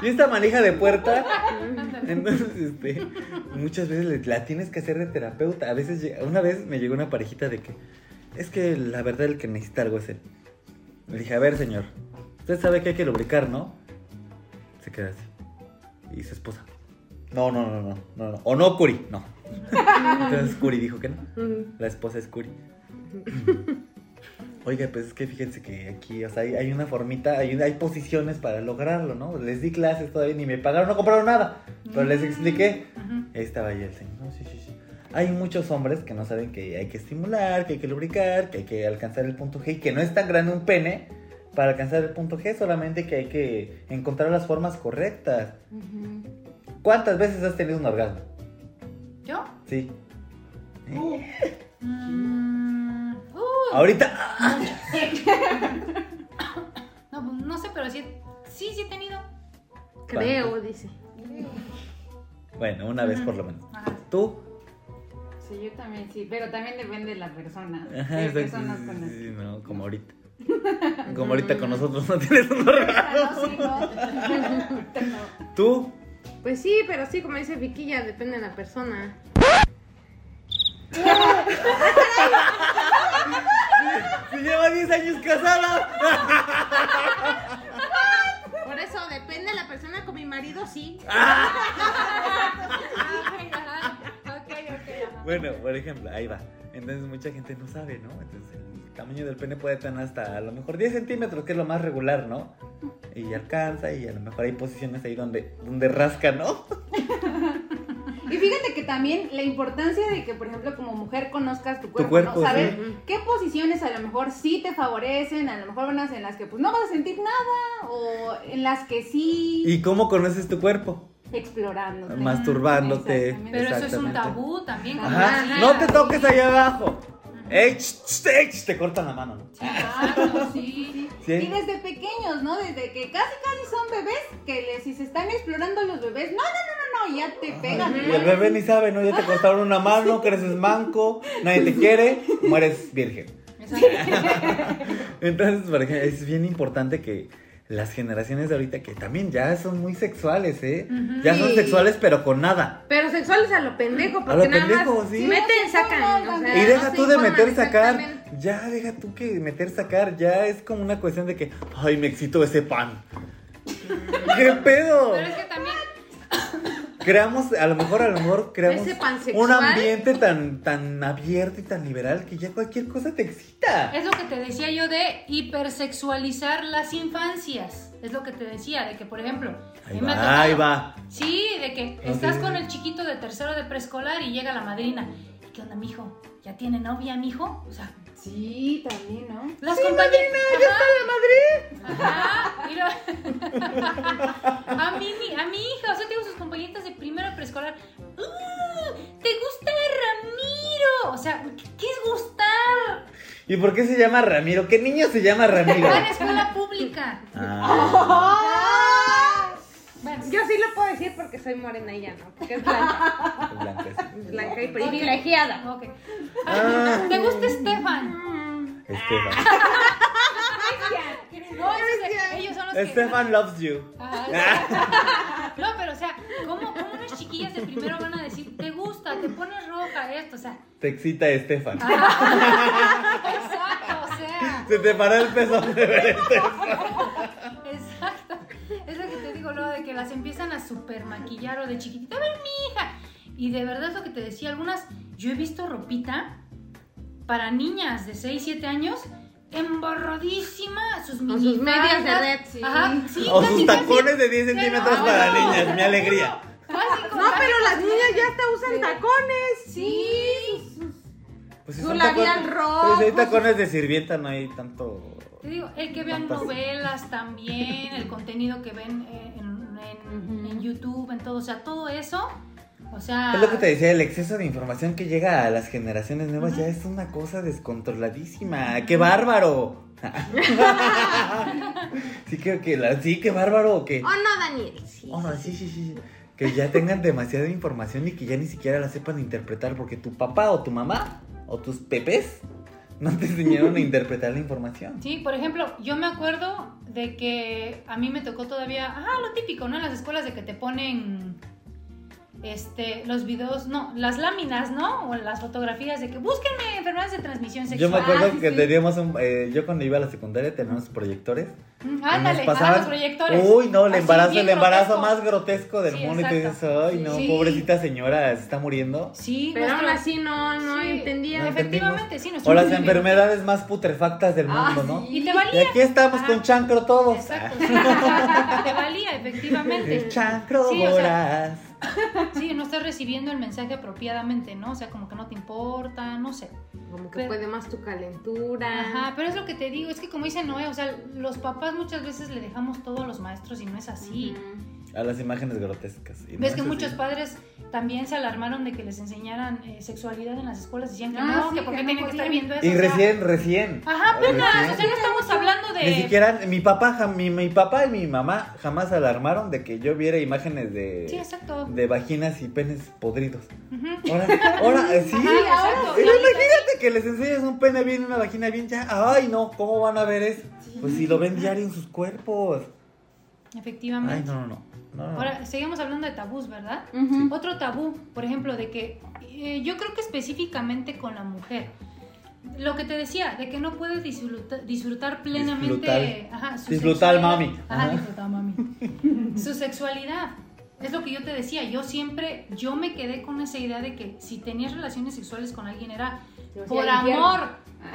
y esta manija de puerta. Entonces, este, muchas veces la tienes que hacer de terapeuta. A veces, una vez me llegó una parejita de que, es que la verdad el que necesita algo es él. Le dije, a ver, señor, usted sabe que hay que lubricar, ¿no? Se queda así. Y su esposa, no, no, no, no, no, no. O no, Curi, no. Entonces Curi dijo que no. La esposa es Curi. Oiga, pues es que fíjense que aquí, o sea, hay, hay una formita, hay, hay posiciones para lograrlo, ¿no? Les di clases todavía, ni me pagaron, no compraron nada. Pero les expliqué. Ujú. Ahí estaba ahí el señor. No, sí, sí, sí. Hay muchos hombres que no saben que hay que estimular, que hay que lubricar, que hay que alcanzar el punto G y que no es tan grande un pene para alcanzar el punto G, solamente que hay que encontrar las formas correctas. ¿Cuántas veces has tenido un orgasmo? ¿Yo? Sí. <laughs> Mm, uh, Ahorita. no, pues, no sé, pero sí, sí, sí he tenido. Creo, dice. Bueno, una vez por lo menos. Ajá. ¿Tú? Sí, yo también sí, pero también depende de la persona. Ajá, personas sí, con no, como ahorita. <laughs> Como ahorita con nosotros no <laughs> tienes un. Ah, no, sí, no. ¿Tú? Pues sí, pero sí, como dice Viquilla, depende de la persona. <laughs> Si lleva 10 años casada. Por eso, depende de la persona. Con mi marido, sí. Bueno, por ejemplo, ahí va. Entonces mucha gente no sabe, ¿no? Entonces el tamaño del pene puede tener hasta a lo mejor 10 centímetros, que es lo más regular, ¿no? Y alcanza y a lo mejor hay posiciones ahí donde, donde rasca, ¿no? Y fíjate que también la importancia de que, por ejemplo, como mujer conozcas tu cuerpo, cuerpo, ¿no? Saber sí. qué posiciones a lo mejor sí te favorecen, a lo mejor unas en las que pues no vas a sentir nada, o en las que sí ¿Y cómo conoces tu cuerpo? explorando. Masturbándote. Exactamente. Pero eso es un tabú también. como Ajá. No te toques allá abajo. ¡Ey! Te cortan la mano, ¿no? Sí, claro, sí. Sí. Y desde pequeños, ¿no? Desde que casi casi son bebés, que les, si se están explorando los bebés, no, no, no, no, no, ya te pegan. Y el bebé ni sabe, ¿no? Ya te cortaron una mano, <laughs> creces manco, nadie te quiere, mueres virgen. <laughs> Entonces, por ejemplo, es bien importante que las generaciones de ahorita, que también ya son muy sexuales, ¿eh? Ya son sexuales, pero con nada. Pero sexuales a lo pendejo, porque A lo nada pendejo, más sí. meten, sacan. o sea, Y deja tú de meter, sacar. Ya, deja tú que meter, sacar. Ya es como una cuestión de que, ay, me excito ese pan. <laughs> ¿Qué pedo? Pero es que también. Creamos, a lo mejor, a lo mejor creamos un ambiente tan, tan abierto y tan liberal que ya cualquier cosa te excita. Es lo que te decía yo de hipersexualizar las infancias. Es lo que te decía, de que, por ejemplo, Ahí va, tocado- ahí va. Sí, de que No, estás sí, con el chiquito de tercero de preescolar y llega la madrina. ¿Y qué onda, mijo? ¿Ya tiene novia, mijo? O sea, Sí, también, ¿no? las compañeras. ya está la madre. Ajá. lo- <laughs> a, mi, ni- a mi hija, o sea, tengo sus compañeritas de primero preescolar. ¡Uh! ¿Te gusta Ramiro? O sea, ¿qué, es gustar? ¿Y por qué se llama Ramiro? ¿Qué niño se llama Ramiro? Va en escuela pública. Ah, Bueno, Yo sí lo puedo decir porque soy morena y ya no, porque es blanca. es blanca, sí. Es blanca y privilegiada. ok. Ah. ¿Te gusta Estefan? Estefan. No, esos- ellos son los que... Estefan loves you. Ajá. No, pero o sea, ¿cómo, ¿cómo unas chiquillas de primero van a decir, te gusta, te pones roja, esto? O sea, Te excita Estefan. exacto, o sea, Se te para el pezón de ver Estefan. exacto. Es lo que te digo, luego de que las empiezan a super maquillar o de chiquitita, a ver mi hija. Y de verdad es lo que te decía, algunas, yo he visto ropita para niñas de 6, 7 años embarradísima, sus Con sus medias de red, sí. Ajá, sí, O casi, sus casi. tacones de 10 centímetros No, para no. niñas. Mi alegría. No, pero las niñas ya hasta usan tacones. Sí. Pues si Su son labial tacones- rojo, Pues si hay sus- tacones de sirvienta, no hay tanto. Te digo, el que vean novelas también, el contenido que ven eh, en, en- en YouTube, en todo, o sea, todo eso, o sea... Es lo que te decía, el exceso de información que llega a las generaciones nuevas ya es una cosa descontroladísima. ¡Qué bárbaro! <laughs> sí, creo que la, sí, qué bárbaro. Que, Oh, no, Daniel. Sí. oh, no, sí, sí, sí. Que ya tengan demasiada información y que ya ni siquiera la sepan interpretar porque tu papá o tu mamá o tus pepes no te enseñaron a interpretar la información. Sí, por ejemplo, yo me acuerdo de que a mí me tocó todavía, ah, lo típico, ¿no? En las escuelas de que te ponen este los videos, no, las láminas, ¿no? O las fotografías de que búsquenme enfermedades de transmisión Yo sexual. me acuerdo sí, que sí. teníamos un. eh, yo cuando iba a la secundaria teníamos proyectores. Mm, Ándale, nos a pasaban- los proyectores. Uy, no, el embarazo, el embarazo grotesco. más grotesco del Sí, mundo. Y tú dices, ay, no, Sí. pobrecita señora, se está muriendo. Sí, Pero aún así no, no Sí. entendía. No Efectivamente, sí, O las bien enfermedades más putrefactas del Ah, mundo, ¿no? sí. Y te aquí estamos con chancro todos. Exacto, sí. <laughs> te valía, efectivamente. El chancro Sí, o sea, voraz. <laughs> Sí, no estás recibiendo el mensaje apropiadamente, ¿no? O sea, como que no te importa, no sé. Como que Pero- puede más tu calentura. Ajá, pero es lo que te digo, es que como dice Noé, o sea, los papás muchas veces le dejamos todo a los maestros y no es así. A las imágenes grotescas. Y no Ves es que así. muchos padres también se alarmaron de que les enseñaran eh, sexualidad en las escuelas, decían que Ah, no, sí, que porque que no tienen que estar viendo eso. Y o sea, recién, recién. Ajá, apenas, Recién. o sea, no estamos hablando de... Ni siquiera, mi papá, jam- mi, mi papá y mi mamá jamás se alarmaron de que yo viera imágenes de, Sí, exacto. de vaginas y penes podridos. Ahora, ahora, <laughs> sí. Ajá, exacto. Imagínate que les enseñas un pene bien y una vagina bien, ya, ay no, ¿cómo van a ver eso? Pues si lo ven diario en sus cuerpos. Efectivamente. Ay, no, no, no. No. Ahora, seguimos hablando de tabús, ¿verdad? Ujú. Otro tabú, por ejemplo, de que eh, yo creo que específicamente con la mujer. Lo que te decía, de que no puede disfruta- disfrutar plenamente Disfrutar. ajá, su Disfrutar, mami. Ajá, Ajá. disfrutar, mami. <laughs> su sexualidad. Es lo que yo te decía, yo siempre, yo me quedé con esa idea de que si tenías relaciones sexuales con alguien era por amor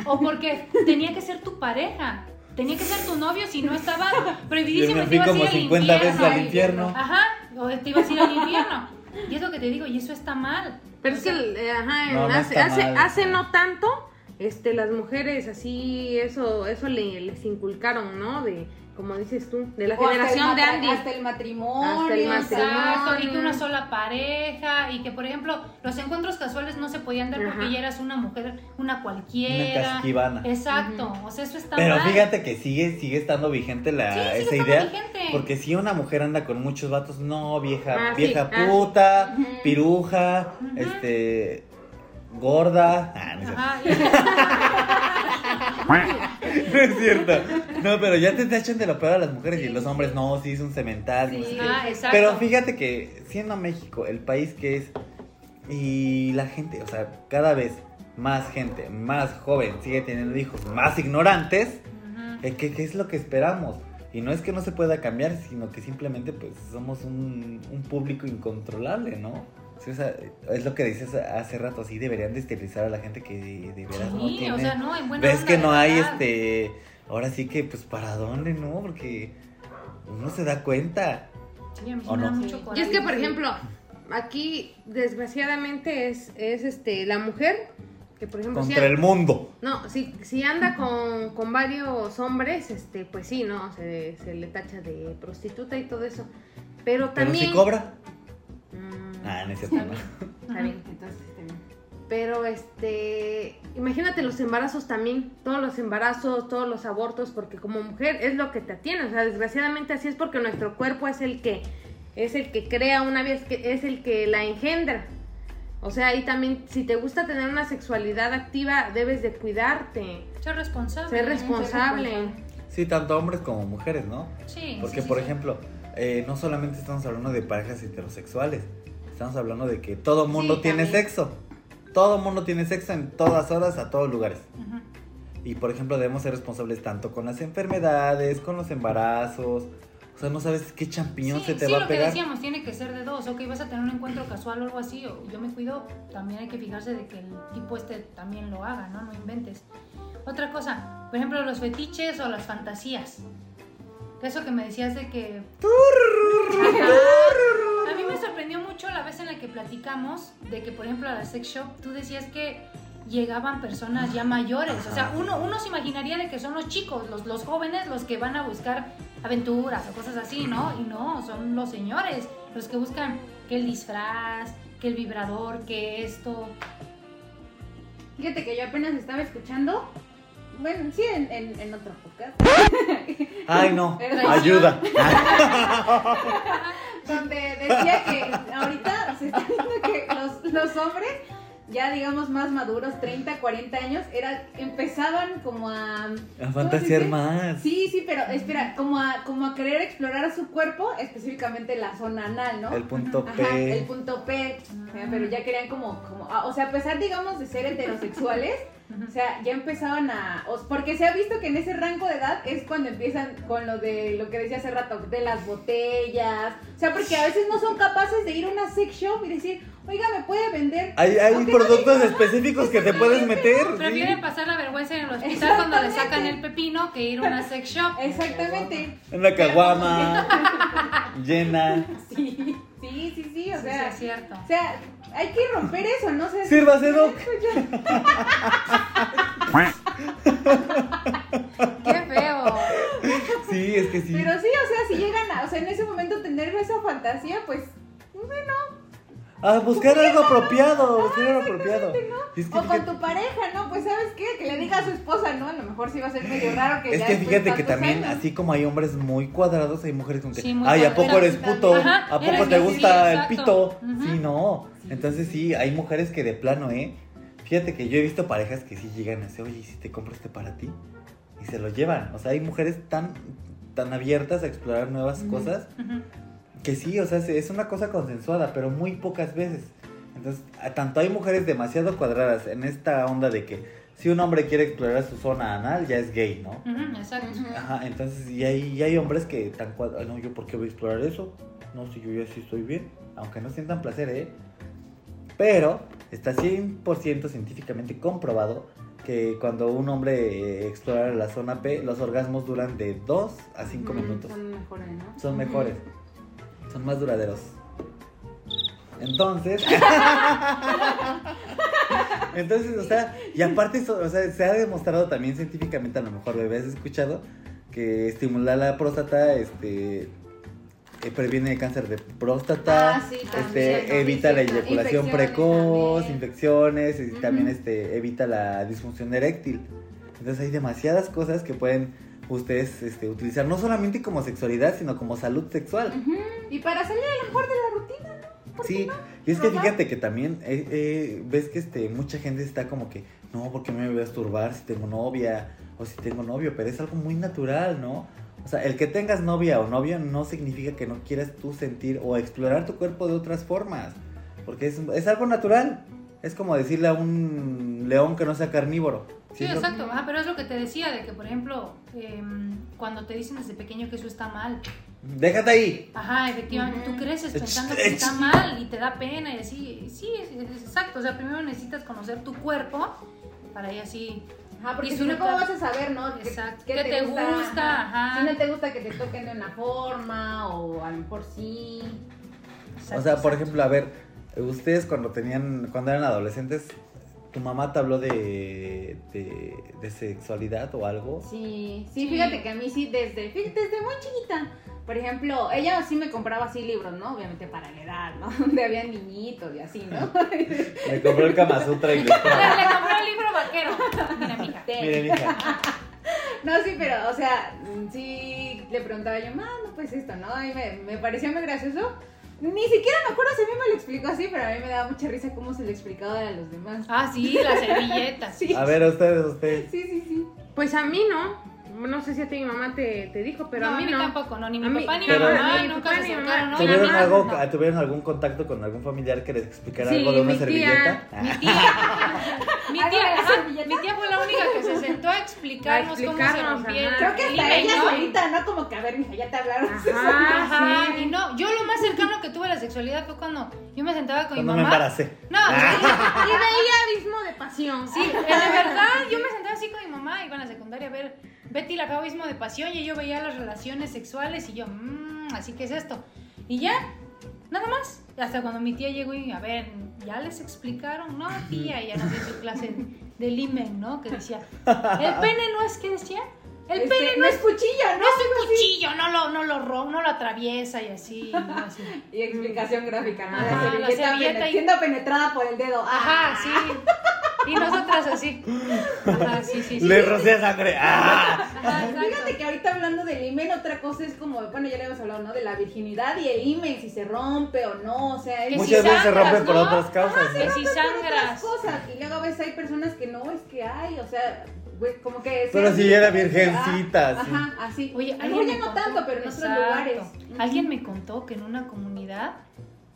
o <laughs> porque tenía que ser tu pareja. Tenía que ser tu novio, si no estaba Yo prohibidísimo me y te fui ibas a como ir al 50 veces infierno. al infierno. Ajá, o te ibas a ir al infierno. Y es lo que te digo, y eso está mal. Pero es que, eh, ajá, No, no hace, hace, mal. hace no tanto, este, las mujeres así, eso, eso le, les inculcaron, ¿no? De, como dices tú, de la O generación de Andy. Hasta el matrimonio. Hasta el Exacto, matrimonio. y que una sola pareja, y que por ejemplo, los encuentros casuales no se podían dar porque Ajá. ya eras una mujer, una Una cualquiera. casquivana. Exacto, o sea, eso está Pero mal. fíjate que sigue, sigue estando vigente la, Sí, sigue esa estando idea. vigente. Porque si una mujer anda con muchos vatos, no, vieja, Ah, sí, vieja ah. puta, piruja, este, gorda. Ah, no y- <laughs> No <laughs> es cierto. No, pero ya te tachan de lo peor a las mujeres y los hombres no, sí es un cemental. Sí. ah, exacto. Pero fíjate que siendo México el país que es y la gente, o sea, cada vez más gente, más joven sigue teniendo hijos, más ignorantes, ¿qué, qué es lo que esperamos? Y no es que no se pueda cambiar, sino que simplemente pues somos un, un público incontrolable, ¿no? Sí, o sea, es lo que dices hace rato, sí deberían de esterilizar a la gente que de, de veras no Sí, tiene. o sea, no, en buena Ves que no hay verdad. este, ahora sí que pues para dónde, ¿no? Porque uno se da cuenta. Sí, a mí sí ¿O me da no? mucho Sí. coraje. Y es que, por ejemplo, aquí desgraciadamente es, es este la mujer que, por ejemplo, si Contra el mundo. no, si, si anda con, con varios hombres, este, pues sí, ¿no? Se, se le tacha de prostituta y todo eso. Pero Pero también. si cobra. Ah, no es cierto. Está ¿no? bien. está bien. Entonces, este, Pero este, imagínate los embarazos también, todos los embarazos, todos los abortos, porque como mujer es lo que te atiene, o sea, desgraciadamente así es porque nuestro cuerpo es el que es el que crea una es, que, es el que la engendra. O sea, ahí también si te gusta tener una sexualidad activa, debes de cuidarte, Ser responsable. ser responsable. Sí, tanto hombres como mujeres, ¿no? Sí. Porque, sí, por sí. ejemplo, eh, no solamente estamos hablando de parejas heterosexuales, estamos hablando de que todo mundo Sí, tiene también. sexo. Todo mundo tiene sexo en todas horas, a todos lugares. Y, por ejemplo, debemos ser responsables tanto con las enfermedades, con los embarazos. O sea, no sabes qué champiñón Sí, se te sí, va lo a que pegar. decíamos, tiene que ser de dos. Ok, vas a tener un encuentro casual o algo así, o yo me cuido, también hay que fijarse de que el tipo este también lo haga, ¿no? No inventes. Otra cosa, por ejemplo, los fetiches o las fantasías. Eso que me decías de que... Sorprendió mucho la vez en la que platicamos de que, por ejemplo, a la sex shop, tú decías que llegaban personas ya mayores. O sea, uno, uno se imaginaría de que son los chicos, los, los jóvenes, los que van a buscar aventuras o cosas así, ¿no? Y no, son los señores, los que buscan que el disfraz, que el vibrador, que esto. Fíjate que yo apenas estaba escuchando. Bueno, sí, en, en, en otro podcast. Ay, no. <laughs> Ayuda. <laughs> donde decía que ahorita se está viendo que los, los hombres, ya digamos más maduros, 30, 40 años, era, empezaban como a... A ¿cómo fantasear más. Sí, sí, pero espera, como a, como a querer explorar su cuerpo, específicamente la zona anal, ¿no? El punto Ajá, P. el punto P. Sea, pero ya querían como, como ah, o sea, a pesar, digamos, de ser heterosexuales, o sea, ya empezaban a, porque se ha visto que en ese rango de edad es cuando empiezan con lo de, lo que decía hace rato, de las botellas, o sea, porque a veces no son capaces de ir a una sex shop y decir, oiga, ¿me puede vender? Hay, hay no productos específicos que te puedes meter. sí. Prefieren pasar la vergüenza en el hospital cuando le sacan el pepino que ir a una sex shop. Exactamente. Una caguama <laughs> llena. Sí, sí, sí, sí, o Sí, sea, sí, es cierto. o sea, hay que romper eso, ¿no? Sea, Sírvase, Doc. Qué feo. Sí, es que sí. Pero sí, o sea, si llegan a, o sea, en ese momento tener esa fantasía, pues, bueno, A buscar algo apropiado. Buscar algo apropiado. Y es que o con tu pareja, ¿no? Pues, ¿sabes qué? Que le diga a su esposa, ¿no? A lo mejor sí va a ser medio raro que es ya que fíjate que también, años- así como hay hombres muy cuadrados, hay mujeres con que, Sí, muy ay, ¿a poco eres puto? Ajá, ¿A poco te gusta el pito? Sí, no. Entonces sí, hay mujeres que de plano, ¿eh? Fíjate que yo he visto parejas que sí llegan a decir, oye, ¿y si te compro este para ti? Y se lo llevan. O sea, hay mujeres tan, tan abiertas a explorar nuevas cosas Ujú. Que sí, o sea, se- es una cosa consensuada, pero muy pocas veces. Entonces, tanto hay mujeres demasiado cuadradas en esta onda de que si un hombre quiere explorar su zona anal, ya es gay, ¿no? Ujú, Exacto. Ajá, entonces, y hay, y hay hombres que tan cuadrados, no, yo por qué voy a explorar eso, no, si yo ya sí estoy bien, aunque no sientan placer, ¿eh? Pero está 100% científicamente comprobado que cuando un hombre eh, explora la zona P, los orgasmos duran de 2 a 5 Mm, minutos. Son mejores, ¿no? Son mejores. Son más duraderos. Entonces. <laughs> Entonces, o sea, y aparte, o sea, se ha demostrado también científicamente, a lo mejor bebés escuchado, que estimular la próstata, este. eh, previene el cáncer de próstata, Ah, sí, también, este, también, evita la eyaculación Infecciones precoz, infecciones y también este, evita la disfunción eréctil. Entonces hay demasiadas cosas que pueden ustedes este, utilizar, no solamente como sexualidad, sino como salud sexual. Y para salir a lo mejor de la rutina, ¿no? ¿Por qué Sí, no? y es que fíjate que también eh, eh, ves que este mucha gente está como que, no, porque me voy a masturbar si tengo novia o si tengo novio, pero es algo muy natural, ¿no? O sea, el que tengas novia o novio no significa que no quieras tú sentir o explorar tu cuerpo de otras formas, porque es, es algo natural. Es como decirle a un león que no sea carnívoro. Sí, exacto, ajá, pero es lo que te decía, de que, por ejemplo, em, cuando te dicen desde pequeño que eso está mal, Déjate ahí. ajá, efectivamente, tú creces pensando que está mal y te da pena y así, sí, es, es exacto, o sea, primero necesitas conocer tu cuerpo para ahí así, Ajá, porque si no, Disfrutar. ¿cómo vas a saber, no? ¿Qué- Exacto. ¿Qué, ¿Qué te gusta? Ajá. Si no te gusta que te toquen de una forma, o a lo mejor sí. O sea, por ejemplo, a ver, ustedes cuando tenían, cuando eran adolescentes, ¿tu mamá te habló de, de, de sexualidad o algo? Sí, sí, Sí. fíjate que a mí sí, desde, desde muy chiquita. Por ejemplo, ella sí me compraba así libros, ¿no? Obviamente para la edad, ¿no? <laughs> Donde había niñitos y así, ¿no? <laughs> Me compró el Kama Sutra y le <laughs> compré el libro vaquero. Mira, mija. Hija. No, sí, pero, o sea, mm, sí le preguntaba yo, mamá, no, pues esto, ¿no? Y me, me parecía muy gracioso. Ni siquiera me acuerdo si a mí me lo explicó así, pero a mí me daba mucha risa cómo se lo explicaba a los demás. Ah, sí, las servilletas. <laughs> Sí, A ver, ustedes, ustedes. sí, sí, sí. Pues a mí no. No sé si a ti mi mamá te, te dijo, pero no, a mí no. tampoco, no, ni mi A mí- papá ni mi Pero- mamá Ni mi nunca papá se mi acercaron. ¿Tuvieron, Mi algo, no. ¿Tuvieron algún contacto con algún familiar que les explicara Sí, algo de una mi tía. servilleta? Mi Ah, tía, <laughs> mi tía, de la ajá, mi tía fue la única que se sentó a explicarnos, A cómo se explicarnos, rompía. Creo que hasta ella ¿no? solita, ¿no? Como que, a ver, mija, ya te hablaron. Ajá, <laughs> Ajá, sí. y no, yo lo más cercano que tuve a la sexualidad fue cuando yo me sentaba con Cuando mi me mamá. embaracé. No, Y veía abismo de pasión. sí, de verdad, yo me sentaba así con mi mamá, iba a la secundaria a ver Betty la abismo de pasión y yo veía las relaciones sexuales y yo, mmm, así que es esto. Y ya, nada más. Hasta cuando mi tía llegó y, a ver, ya les explicaron, no, tía, y ya nos dio su clase de limen, ¿no? Que decía, el pene no es, ¿qué decía? El Este, pene no es cuchillo, no ¿no? es un cuchillo, no lo, no lo ro- no lo atraviesa y así, y así. Y explicación gráfica, ¿no? Ajá, la la servilleta, servilleta pene- y- siendo penetrada por el dedo. Ajá, Ah. sí. Y nosotras así. Ajá, sí, sí, sí. Le rocé sangre. ¡Ah! Ajá. Fíjate que ahorita hablando del imen, otra cosa es como, bueno, ya le hemos hablado, ¿no? De la virginidad y el imen, si se rompe o no, o sea, es Que si Muchas veces se sangras, rompe por ¿no? otras causas. ¿no? si por otras sangras. cosas. Y luego a veces hay personas que no, es que hay, o sea, güey, como que... Pero si era virgencita, ah, sí. Ajá, así. Oye, alguien ya no contó- tanto, pero en otros lugares. Alguien me contó que en una comunidad,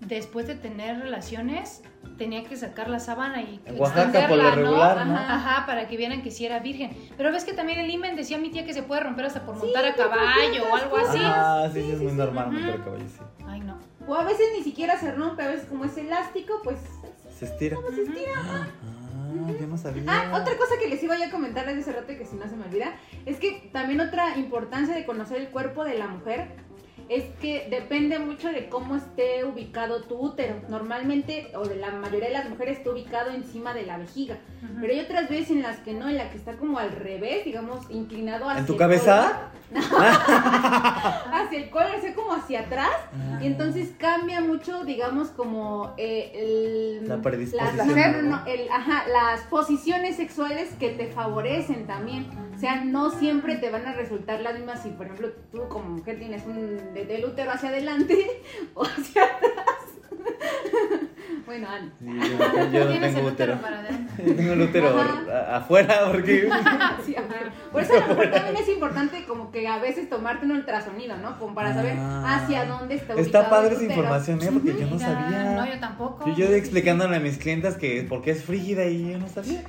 después de tener relaciones, tenía que sacar la sábana y En Oaxaca, por lo extenderla, regular, ¿no? Ajá, ajá, para que vieran que sí era virgen. Pero ves que también el imen decía mi tía que se puede romper hasta por montar a caballo o algo así. Ah, sí, sí, es muy sí, normal montar caballo, sí. Ay, no. O a veces ni siquiera se rompe, a veces como es elástico, pues... Se estira. se estira. Ah, yo no sabía. Ah, otra cosa que les iba yo a comentar desde hace rato y que si no se me olvida, es que también otra importancia de conocer el cuerpo de la mujer es que depende mucho de cómo esté ubicado tu útero. Normalmente, o de la mayoría de las mujeres, está ubicado encima de la vejiga. Pero hay otras veces en las que no, en la que está como al revés, digamos, inclinado hacia ¿En tu el cabeza? <laughs> <laughs> hacia el colon, o sea, como hacia atrás. Ah. Y entonces cambia mucho, digamos, como eh, el, La predisposición, las, el- ajá, las posiciones sexuales que te favorecen también. O sea, no siempre te van a resultar las mismas si, por ejemplo, tú como mujer tienes un desde el útero hacia adelante <laughs> o hacia atrás. <laughs> bueno, Ana. Sí, yo, no- yo no tengo útero. Yo <laughs> tengo el útero afuera porque. <laughs> Sí, ajá. Por eso a lo mejor también es importante como que a veces tomarte un ultrasonido, ¿no? Como para saber Ah. hacia dónde está ubicado Está padre esa información, ¿eh? Porque yo no Mira, sabía. No, yo tampoco. Yo, yo explicándole a mis clientas que porque es frígida y yo no sabía.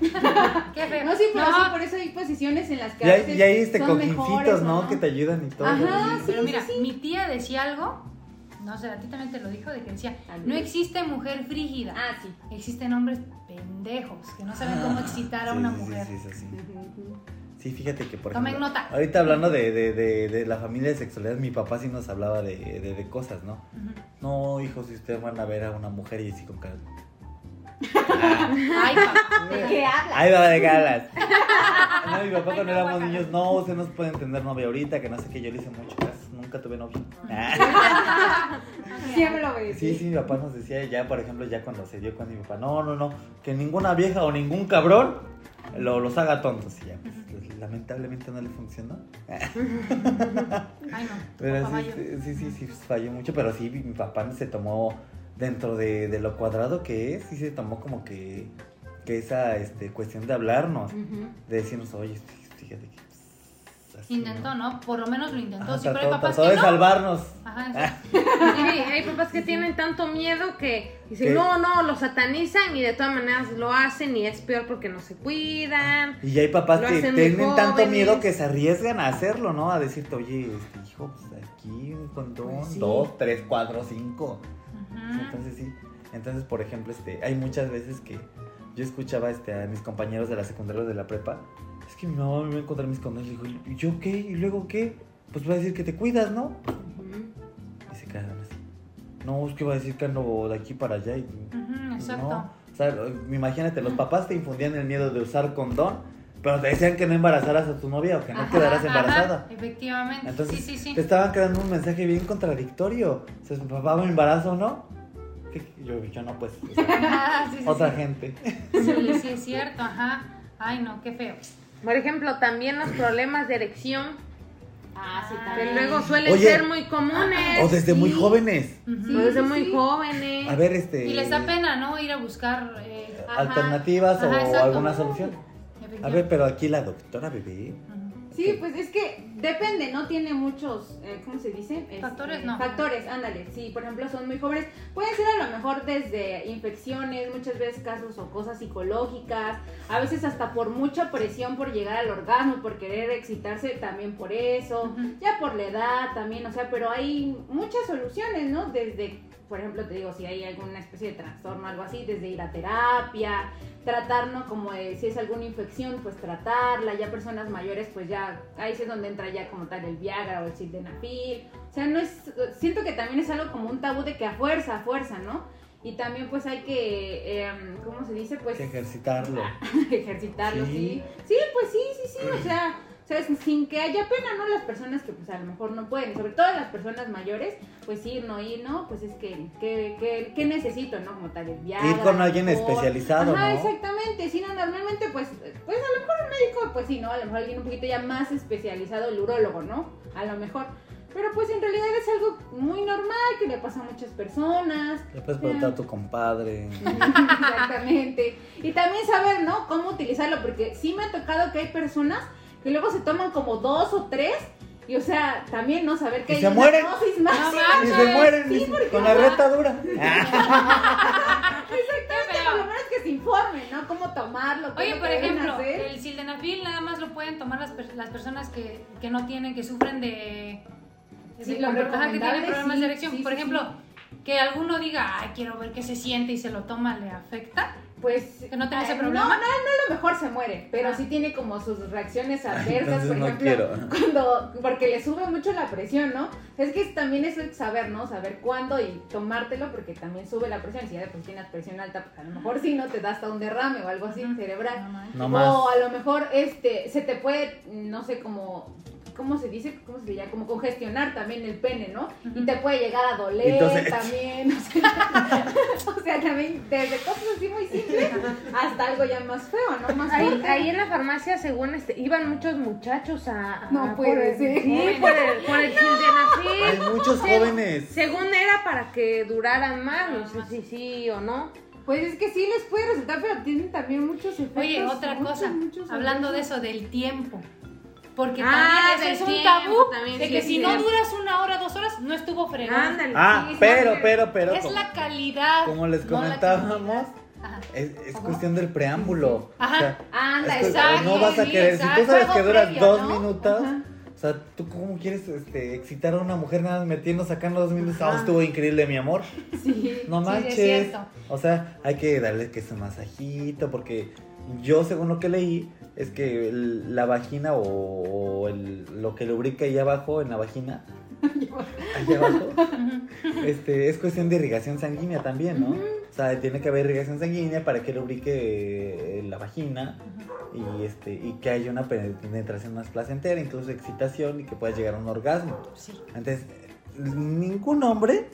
Qué feo. No, sí, pero No, sí, por eso hay posiciones en las que Y a veces y hay este cojincitos, mejores, ¿no? Que te ayudan y todo. Ajá, Pero sí, mira, sí, sí. mi tía decía algo no sé, a ti también te lo dijo, de que decía, no existe mujer frígida, Ah, sí. existen hombres pendejos que no saben cómo excitar a una sí, mujer. sí, sí, sí. Sí, fíjate que por Tomen ejemplo, nota. ahorita hablando de, de, de, de la familia de sexualidad, mi papá sí nos hablaba de, de, de cosas, ¿no? No, hijos, si ustedes van a ver a una mujer y así con cara. Ay, papá. ¿De qué hablas? Ahí va de galas. <laughs> No, mi papá Ay, cuando no, éramos niños, no, usted no se puede entender novia ahorita, que no sé qué, yo le hice mucho caso, nunca tuve novia. <laughs> Siempre lo ves. Sí, sí, mi papá nos decía ya, por ejemplo, ya cuando se dio con mi papá, no, no, no, que ninguna vieja o ningún cabrón lo, los haga tontos. Y ya, pues, lamentablemente no le funcionó. Ay, no. Pero sí, sí, sí, sí, falló mucho, pero sí, mi papá se tomó dentro de, de lo cuadrado que es, sí se tomó como que, que esa este, cuestión de hablarnos, de decirnos, oye, fíjate que... pues, Intentó, ¿no? Por lo menos lo intentó. Ajá, sí, pero hay papás que de no. salvarnos. Ajá. <laughs> Sí, hay papás que tienen tanto miedo que dicen, ¿Qué? no, no, lo satanizan y de todas maneras lo hacen y es peor porque no se cuidan. Y hay papás que tienen tanto miedo que se arriesgan a hacerlo, ¿no? A decirte, oye, este hijo, pues aquí un condón, Pues sí. dos, tres, cuatro, cinco. Ujú. Entonces sí. Entonces, por ejemplo, este, hay muchas veces que yo escuchaba este, a mis compañeros de la secundaria o de la prepa. Es que mi mamá me va a encontrar mis condones. Le digo, ¿y yo qué? ¿Y luego qué? Pues va a decir que te cuidas, ¿no? Y se quedan así. No, es que va a decir que ando de aquí para allá. Y, Ujú, exacto. no. O sea, imagínate, los papás te infundían el miedo de usar condón, pero te decían que no embarazaras a tu novia o que no Ajá, quedaras Ajá, embarazada. efectivamente. Entonces, sí, sí, sí. te estaban creando un mensaje bien contradictorio. O sea, papá, ¿me embarazo o no? Yo, yo no, pues. o sea, <laughs> otra gente. Sí, sí, <laughs> es cierto, ajá. Ay, no, qué feo. Por ejemplo, también los problemas de erección, Ah, sí, que también. luego suelen Oye. ser muy comunes. O desde muy jóvenes. O desde Sí, muy sí. jóvenes. A ver, este. Y les da pena, ¿no? Ir a buscar. eh, Ajá. Alternativas o Ajá, alguna solución. A ver, pero aquí la doctora bebé. Sí, pues es que depende, ¿no? Tiene muchos, eh, ¿cómo se dice? Este, Factores, no. Factores, ándale. Sí, por ejemplo, son muy jóvenes. Pueden ser a lo mejor desde infecciones, muchas veces casos o cosas psicológicas, a veces hasta por mucha presión por llegar al orgasmo, por querer excitarse también por eso, ya por la edad también, o sea, pero hay muchas soluciones, ¿no? Desde, por ejemplo, te digo, si hay alguna especie de trastorno, algo así, desde ir a terapia, tratar, ¿no? Como de, si es alguna infección, pues tratarla, ya personas mayores, pues ya, ahí es donde entra ya como tal el Viagra o el Sildenafil, o sea, no es, siento que también es algo como un tabú de que a fuerza, a fuerza, ¿no? Y también pues hay que, em, ¿cómo se dice? Pues ejercitarlo. <laughs> ejercitarlo, Sí. sí. sí. pues sí, sí, sí, o sea, o sea, sin que haya pena, ¿no? Las personas que pues a lo mejor no pueden, sobre todo las personas mayores, pues ir, no ir, ¿no? Pues es que, que, que, que necesito, ¿no? Como tal, el Ir con alguien especializado, Ajá, ¿no? exactamente, sí, no, normalmente pues, pues a lo mejor un médico, pues sí, ¿no? A lo mejor alguien un poquito ya más especializado, el urólogo, ¿no? A lo mejor. Pero pues en realidad es algo muy normal que le pasa a muchas personas. Le puedes preguntar a tu compadre. <laughs> Exactamente. Y también saber, ¿no? Cómo utilizarlo, porque sí me ha tocado que hay personas que luego se toman como dos o tres. Y o sea, también no saber que Y hay se una mueren. dosis No máxima. Y se mueren Sí, y- porque, con la ajá. reta dura. <laughs> Exactamente, por lo menos que se informen, ¿no? Cómo tomarlo. Oye, por ejemplo, hacer. el sildenafil nada más lo pueden tomar las, per- las personas que, que no tienen, que sufren de, Sí, de- lo ajá, que tienen problemas sí, de erección. sí, por sí, ejemplo, que alguno diga, ay, quiero ver qué se siente y se lo toma, ¿le afecta? Pues. ¿Que no tenga ese eh, problema? No, no, no, a lo mejor se muere, pero Ah. sí tiene como sus reacciones adversas, por no ejemplo, quiero. <laughs> cuando, porque le sube mucho la presión, ¿no? Es que también es el saber, ¿no? Saber cuándo y tomártelo, porque también sube la presión. Si ya de sí tienes presión alta, pues a lo mejor sí no te da hasta un derrame o algo así cerebral. No más. O a lo mejor este se te puede, no sé, como ¿cómo se dice? ¿Cómo se llama? Como congestionar también el pene, ¿no? Y te puede llegar a doler Entonces- <laughs> también. O sea, <laughs> o sea, también desde cosas así muy simples <laughs> hasta algo ya más feo, ¿no? Más Ahí, en la farmacia, según este, iban muchos muchachos a. a- No por puede el- ser. Sí, por el, por el <laughs> sildenafil. Hay muchos Se- jóvenes. Según era para que duraran más, no sé si sí o no. Pues es que sí les puede resultar, pero tienen también muchos efectos. Oye, otra muchos, cosa, muchos hablando de eso, del tiempo. Porque Ah, también es un tiempo, tabú también, de sí, que si no duras una hora, dos horas, no estuvo fregón. Ándale. Ah, pero, pero, pero. es como- la calidad. Como les no comentábamos. Ajá. Es, cuestión del preámbulo. Ajá. O sea, Anda, exacto. no vas a querer, si tú sabes que duras previo, dos ¿no? minutos, Ajá. O sea, ¿tú cómo quieres este, excitar a una mujer nada más metiendo, sacando dos minutos? Ah, estuvo increíble, mi amor. Sí. <laughs> No Sí, es manches. cierto. o sea, hay que darle que su masajito, porque yo, según lo que leí, es que el- la vagina o, o el- lo que lubrica ahí abajo, en la vagina, ahí abajo, este, es cuestión de irrigación sanguínea también, ¿no? O sea, tiene que haber irrigación sanguínea para que lubrique eh, la vagina y, este, y que haya una penetración más placentera, incluso excitación y que puedas llegar a un orgasmo. Sí. Entonces, ningún hombre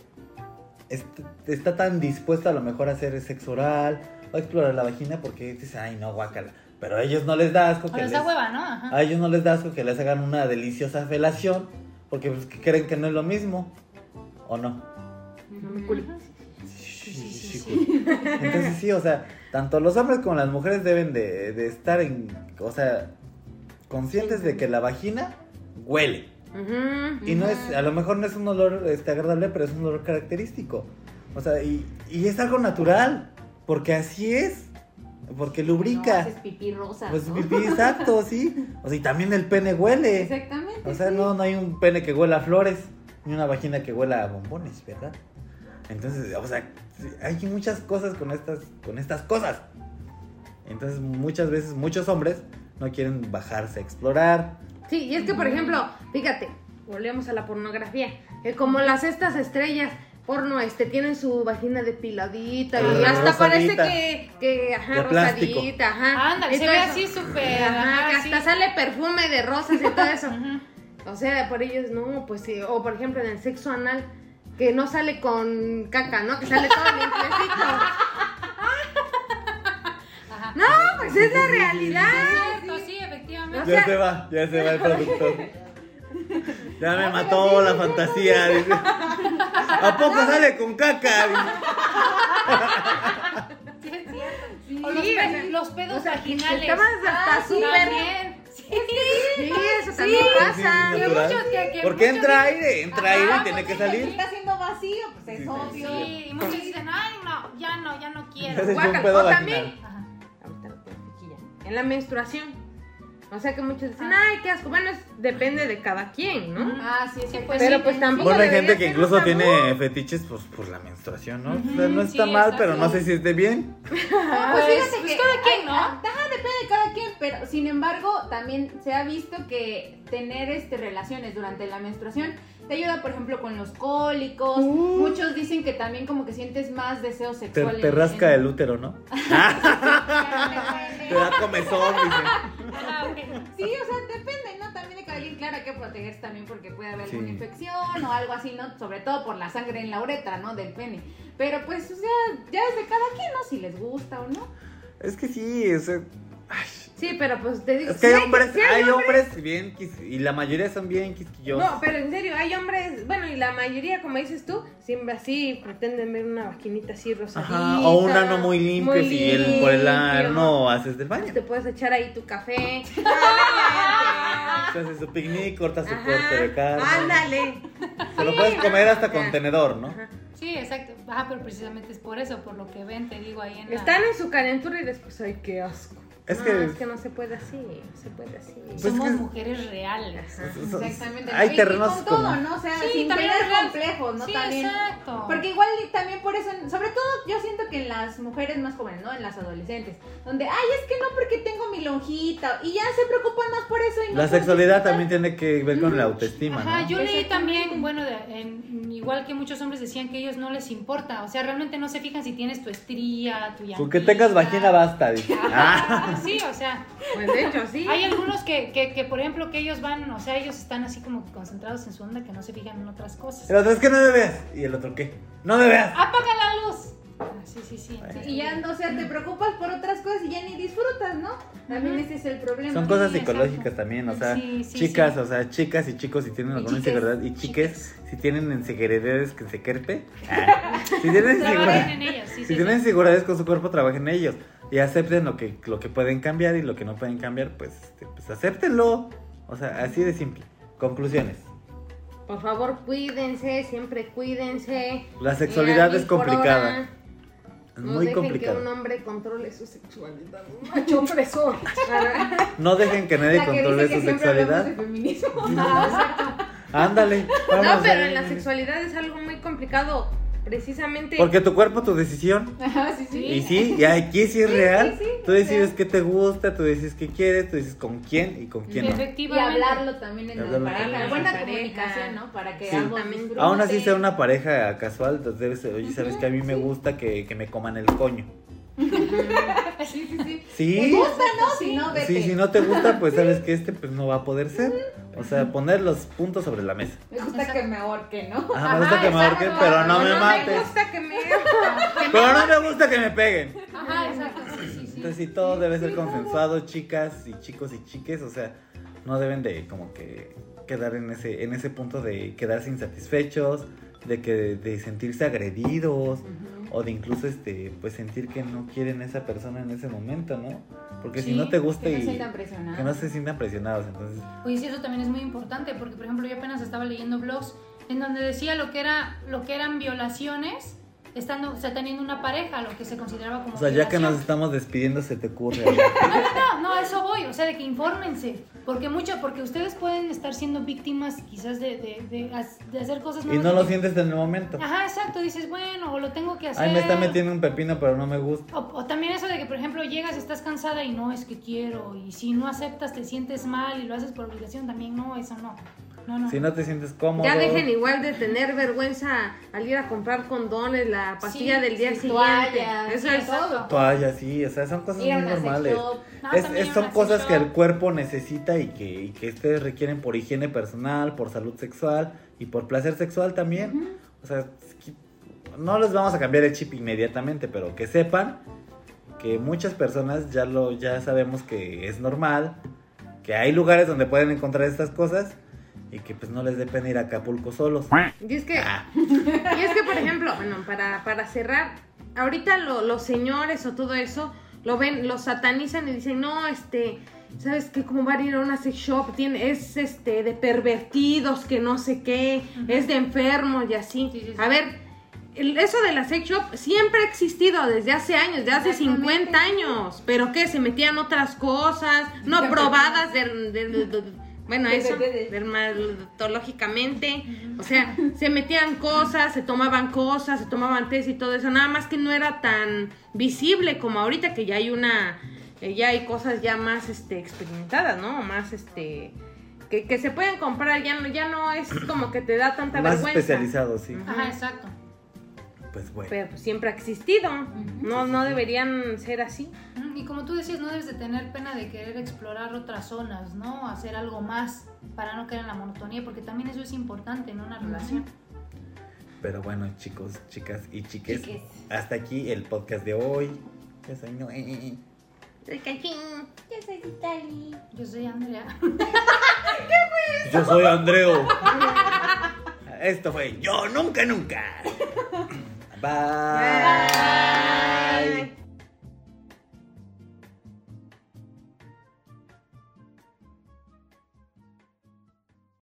est- está tan dispuesto a lo mejor a hacer sexo oral o a explorar la vagina porque dice, ay no, guácala. Pero a ellos no les da asco O que les hueva, ¿no? Ajá. a ellos no les da asco que les hagan una deliciosa felación porque pues, que creen que no es lo mismo. ¿O no? No me culpes. Sí, sí, sí, sí. Entonces sí, o sea, tanto los hombres como las mujeres deben de, de estar en, o sea, conscientes de que la vagina huele. Ujú. Y no es, a lo mejor no es un olor este, agradable, pero es un olor característico. O sea, y, y es algo natural, porque así es, porque No lubrica. haces pipí rosa. Pues ¿no? pipí, exacto, sí. O sea, y también el pene huele. Exactamente. O sea, sí. no, no hay un pene que huela a flores, ni una vagina que huela a bombones, ¿verdad? Entonces, o sea, hay muchas cosas con estas, con estas cosas. Entonces, muchas veces, muchos hombres no quieren bajarse a explorar. Sí, y es que, por ejemplo, fíjate, volvemos a la pornografía, que como las estas estrellas porno este tienen su vagina depiladita y Ah, hasta parece que, que ajá, rosadita, ajá. Ándale, Y se ve así súper. Ajá, ajá, que sí. hasta sale perfume de rosas y todo eso. <laughs> O sea, por ellos no, pues sí, o por ejemplo en el sexo anal que no sale con caca, ¿no? Que sale todo limpiecito. Ajá. No, pues es la realidad. Es cierto, sí, efectivamente. Ya se va, ya se va el productor. <laughs> Ya me mató la fantasía. dice. ¿A poco sale con caca? Sí, es cierto. Sí, O los, los pedos o sea, vaginales. estabas hasta Ah, sí, súper- también. Sí. Sí, eso también pasa. Sí, que- que Porque entra dicen- aire, entra Ajá, aire y pues tiene que sí, salir. está haciendo vacío, pues es Sí, obvio. Sí, y muchos dicen, ay, no, ya no, ya no quiero. O también- Ajá. En la menstruación. O sea que muchos dicen, ay, qué asco. Bueno, es- depende de cada quien, ¿no? Ah, sí, Sí, pues Pero sí, pues sí. tampoco Bueno, hay debería gente que ser incluso tabú. tiene fetiches pues, por la menstruación, ¿no? O sea, no está sí, mal, exacto. pero no sé si esté bien. <laughs> Pues, Pues, fíjate pues que cada quien, ¿no? Pero sin embargo, también se ha visto que tener este relaciones durante la menstruación te ayuda, por ejemplo, con los cólicos. Muchos dicen que también como que sientes más deseo Te, sexual. te en- rasca en- el útero, ¿no? <laughs> Te da comezón, dice. Ajá, <laughs> ok. Sí, o sea, depende, ¿no? También de cada quien, claro, hay que protegerse también porque puede haber Sí. alguna infección o algo así, ¿no? Sobre todo por la sangre en la uretra, ¿no? Del pene. Pero pues, o sea, ya es de cada quien, ¿no? Si les gusta o no. Es que sí, o sea, Sí, pero pues te digo. es que sí hay hombres, sí hay hombres bien quis- y la mayoría son bien quisquillosos. No, pero en serio, hay hombres, bueno, y la mayoría, como dices tú, siempre así pretenden ver una vaquinita así rosadita. Ajá, o un ano muy limpio muy si el, por el ano haces del baño. Te puedes echar ahí tu café. <laughs> Se hace su picnic, corta su corte de carne. Ándale. Se lo puedes comer hasta Ajá. con tenedor, ¿no? Ajá. Sí, exacto. Ajá, pero precisamente es por eso, por lo que ven, te digo ahí en la... Están en su calentura y después, ay, qué asco. Es no, que- es que no se puede así, no se puede así. Pues Somos es que- mujeres reales. Ajá. Exactamente. Hay terrenos y con todo, ¿no? O sea, Sí, sin también tener complejos, ¿no? Sí, también. exacto. Porque igual también por eso, sobre todo yo siento que en las mujeres más jóvenes, ¿no? En las adolescentes, donde, ay, es que no porque tengo mi lonjita y ya se preocupan más por eso y no La sexualidad también tiene que ver con la autoestima, Ajá, ¿no? yo leí también, bueno, de- en- igual que muchos hombres decían que a ellos no les importa, o sea, realmente no se fijan si tienes tu estría, tu Con que llantita. tengas vagina basta, dice. <laughs> Ah. Sí, o sea, Pues de hecho, sí. hay algunos que, que, que, por ejemplo, que ellos van, o sea, ellos están así como concentrados en su onda que no se fijan en otras cosas. El otro es que no me veas. ¿Y el otro qué? No me veas. ¡Apaga la luz! Ah, sí, sí, sí. Y ya, o sea, te preocupas por otras cosas y ya ni disfrutas, ¿no? También ese es el problema. Son Sí, cosas exacto. psicológicas también, o sea, Sí, sí, chicas, sí. o sea, chicas y chicos si tienen alguna inseguridad y chiques si tienen inseguridades que se querpe, ah, si tienen inseguridades, sí, si sí. tienen sí. inseguridades con su cuerpo, trabajen en ellos y acepten lo que lo que pueden cambiar y lo que no pueden cambiar, pues, este, pues acéptenlo, o sea, así de simple. Conclusiones. Por favor, cuídense, siempre cuídense. La sexualidad Eh, es complicada. Es No muy dejen complicado. que un hombre controle su sexualidad. Un macho opresor. <laughs> No dejen que nadie controle que su sexualidad. de feminismo. <laughs> <laughs> Ándale. vamos No, pero en la sexualidad es algo muy complicado. Precisamente. Porque tu cuerpo, tu decisión. <laughs> Ajá, sí, sí. Y sí, y aquí sí es real. sí, sí, tú decides sea. qué te gusta, tú decides qué quieres, tú dices con quién y con quién no. Y Efectivamente. hablarlo también en Y la hablarlo pareja. Buena Pareja. comunicación, ¿no? Para que Sí. ambos. Aún así sea una pareja casual, entonces oye, ¿sabes que A mí me gusta que, que me coman el coño. <laughs> Sí, sí, sí. Sí. ¿Te gusta, no? Si no, vete. Sí, si no te gusta, pues sabes que este pues no va a poder ser. O sea, poner los puntos sobre la mesa. Me gusta que me ahorquen, ¿no? Ajá, me gusta que me ahorquen, pero no me me mates. gusta que me. <laughs> Pero no me gusta que me peguen. Ajá, exacto. Sí, sí, sí. Entonces sí, todo debe ser consensuado, chicas y chicos y chiques, o sea, no deben de como que quedar en ese, en ese punto de quedarse insatisfechos, de que de sentirse agredidos, o de incluso este, pues sentir que no quieren a esa persona en ese momento, ¿no? Porque si no te gusta Que no y que no se sientan presionados, entonces Oye, sí, eso también es muy importante porque, por ejemplo, yo apenas estaba leyendo blogs en donde decía lo que era lo que eran violaciones estando, o sea, teniendo una pareja, lo que se consideraba como o sea, ya que nos estamos despidiendo se te ocurre <laughs> algo? No, no, a eso voy, o sea, de que infórmense, porque mucho, porque ustedes pueden estar siendo víctimas quizás de, de, de, de hacer cosas y no lo sientes en el momento. Ajá, exacto, dices, bueno, o lo tengo que hacer. Ay, me está metiendo un pepino, pero no me gusta. O, o también eso de que, por ejemplo, llegas, estás cansada y no es que quiero, y si no aceptas te sientes mal y lo haces por obligación, también no, eso no. No, no. Si no te sientes cómodo. Ya dejen igual de tener vergüenza al ir a comprar condones, la pastilla Sí, del día sí, siguiente. toallas, Eso es todo. Toallas, sí, o sea, son cosas muy normales. No, Es- son cosas que el cuerpo necesita y que, y que ustedes requieren por higiene personal, por salud sexual y por placer sexual también. O sea, no les vamos a cambiar el chip inmediatamente, pero que sepan que muchas personas ya lo ya sabemos que es normal, que hay lugares donde pueden encontrar estas cosas y que pues no les dé pena ir a Acapulco solos. Y es que, Ah, <laughs> y es que por ejemplo, bueno, para, para cerrar, ahorita lo- los señores o todo eso lo ven, lo satanizan y dicen, no, este, ¿sabes qué? Como van a ir a una sex shop, tiene, es este de pervertidos, que no sé qué, es de enfermos y así. Sí, sí, sí. A ver, el- eso de la sex shop siempre ha existido desde hace años, desde hace Exactamente. 50 años. ¿Pero qué? Se metían otras cosas, no probadas de, de- de- de- bueno, De- eso, de- de- dermatológicamente. O sea, se metían cosas, se tomaban cosas, se tomaban test y todo eso. Nada más que no era tan visible como ahorita que ya hay una, eh, ya hay cosas ya más este, experimentadas, ¿no? Más este... Que, que se pueden comprar, ya no, ya no es como que te da tanta más vergüenza. especializado, sí. Ajá, exacto. Pues bueno. Pero pues, siempre ha existido. No, no deberían ser así. Y como tú decías, no debes de tener pena de querer explorar otras zonas, ¿no? Hacer algo más para no caer en la monotonía, porque también eso es importante en una relación. Pero bueno, chicos, chicas y chiques, Chiques. hasta aquí el podcast de hoy. Yo soy Noé. Yo soy Vitali. Yo soy Andrea. <laughs> Yo soy Andreo. Esto fue Yo Nunca Nunca. Bye. Bye. Bye.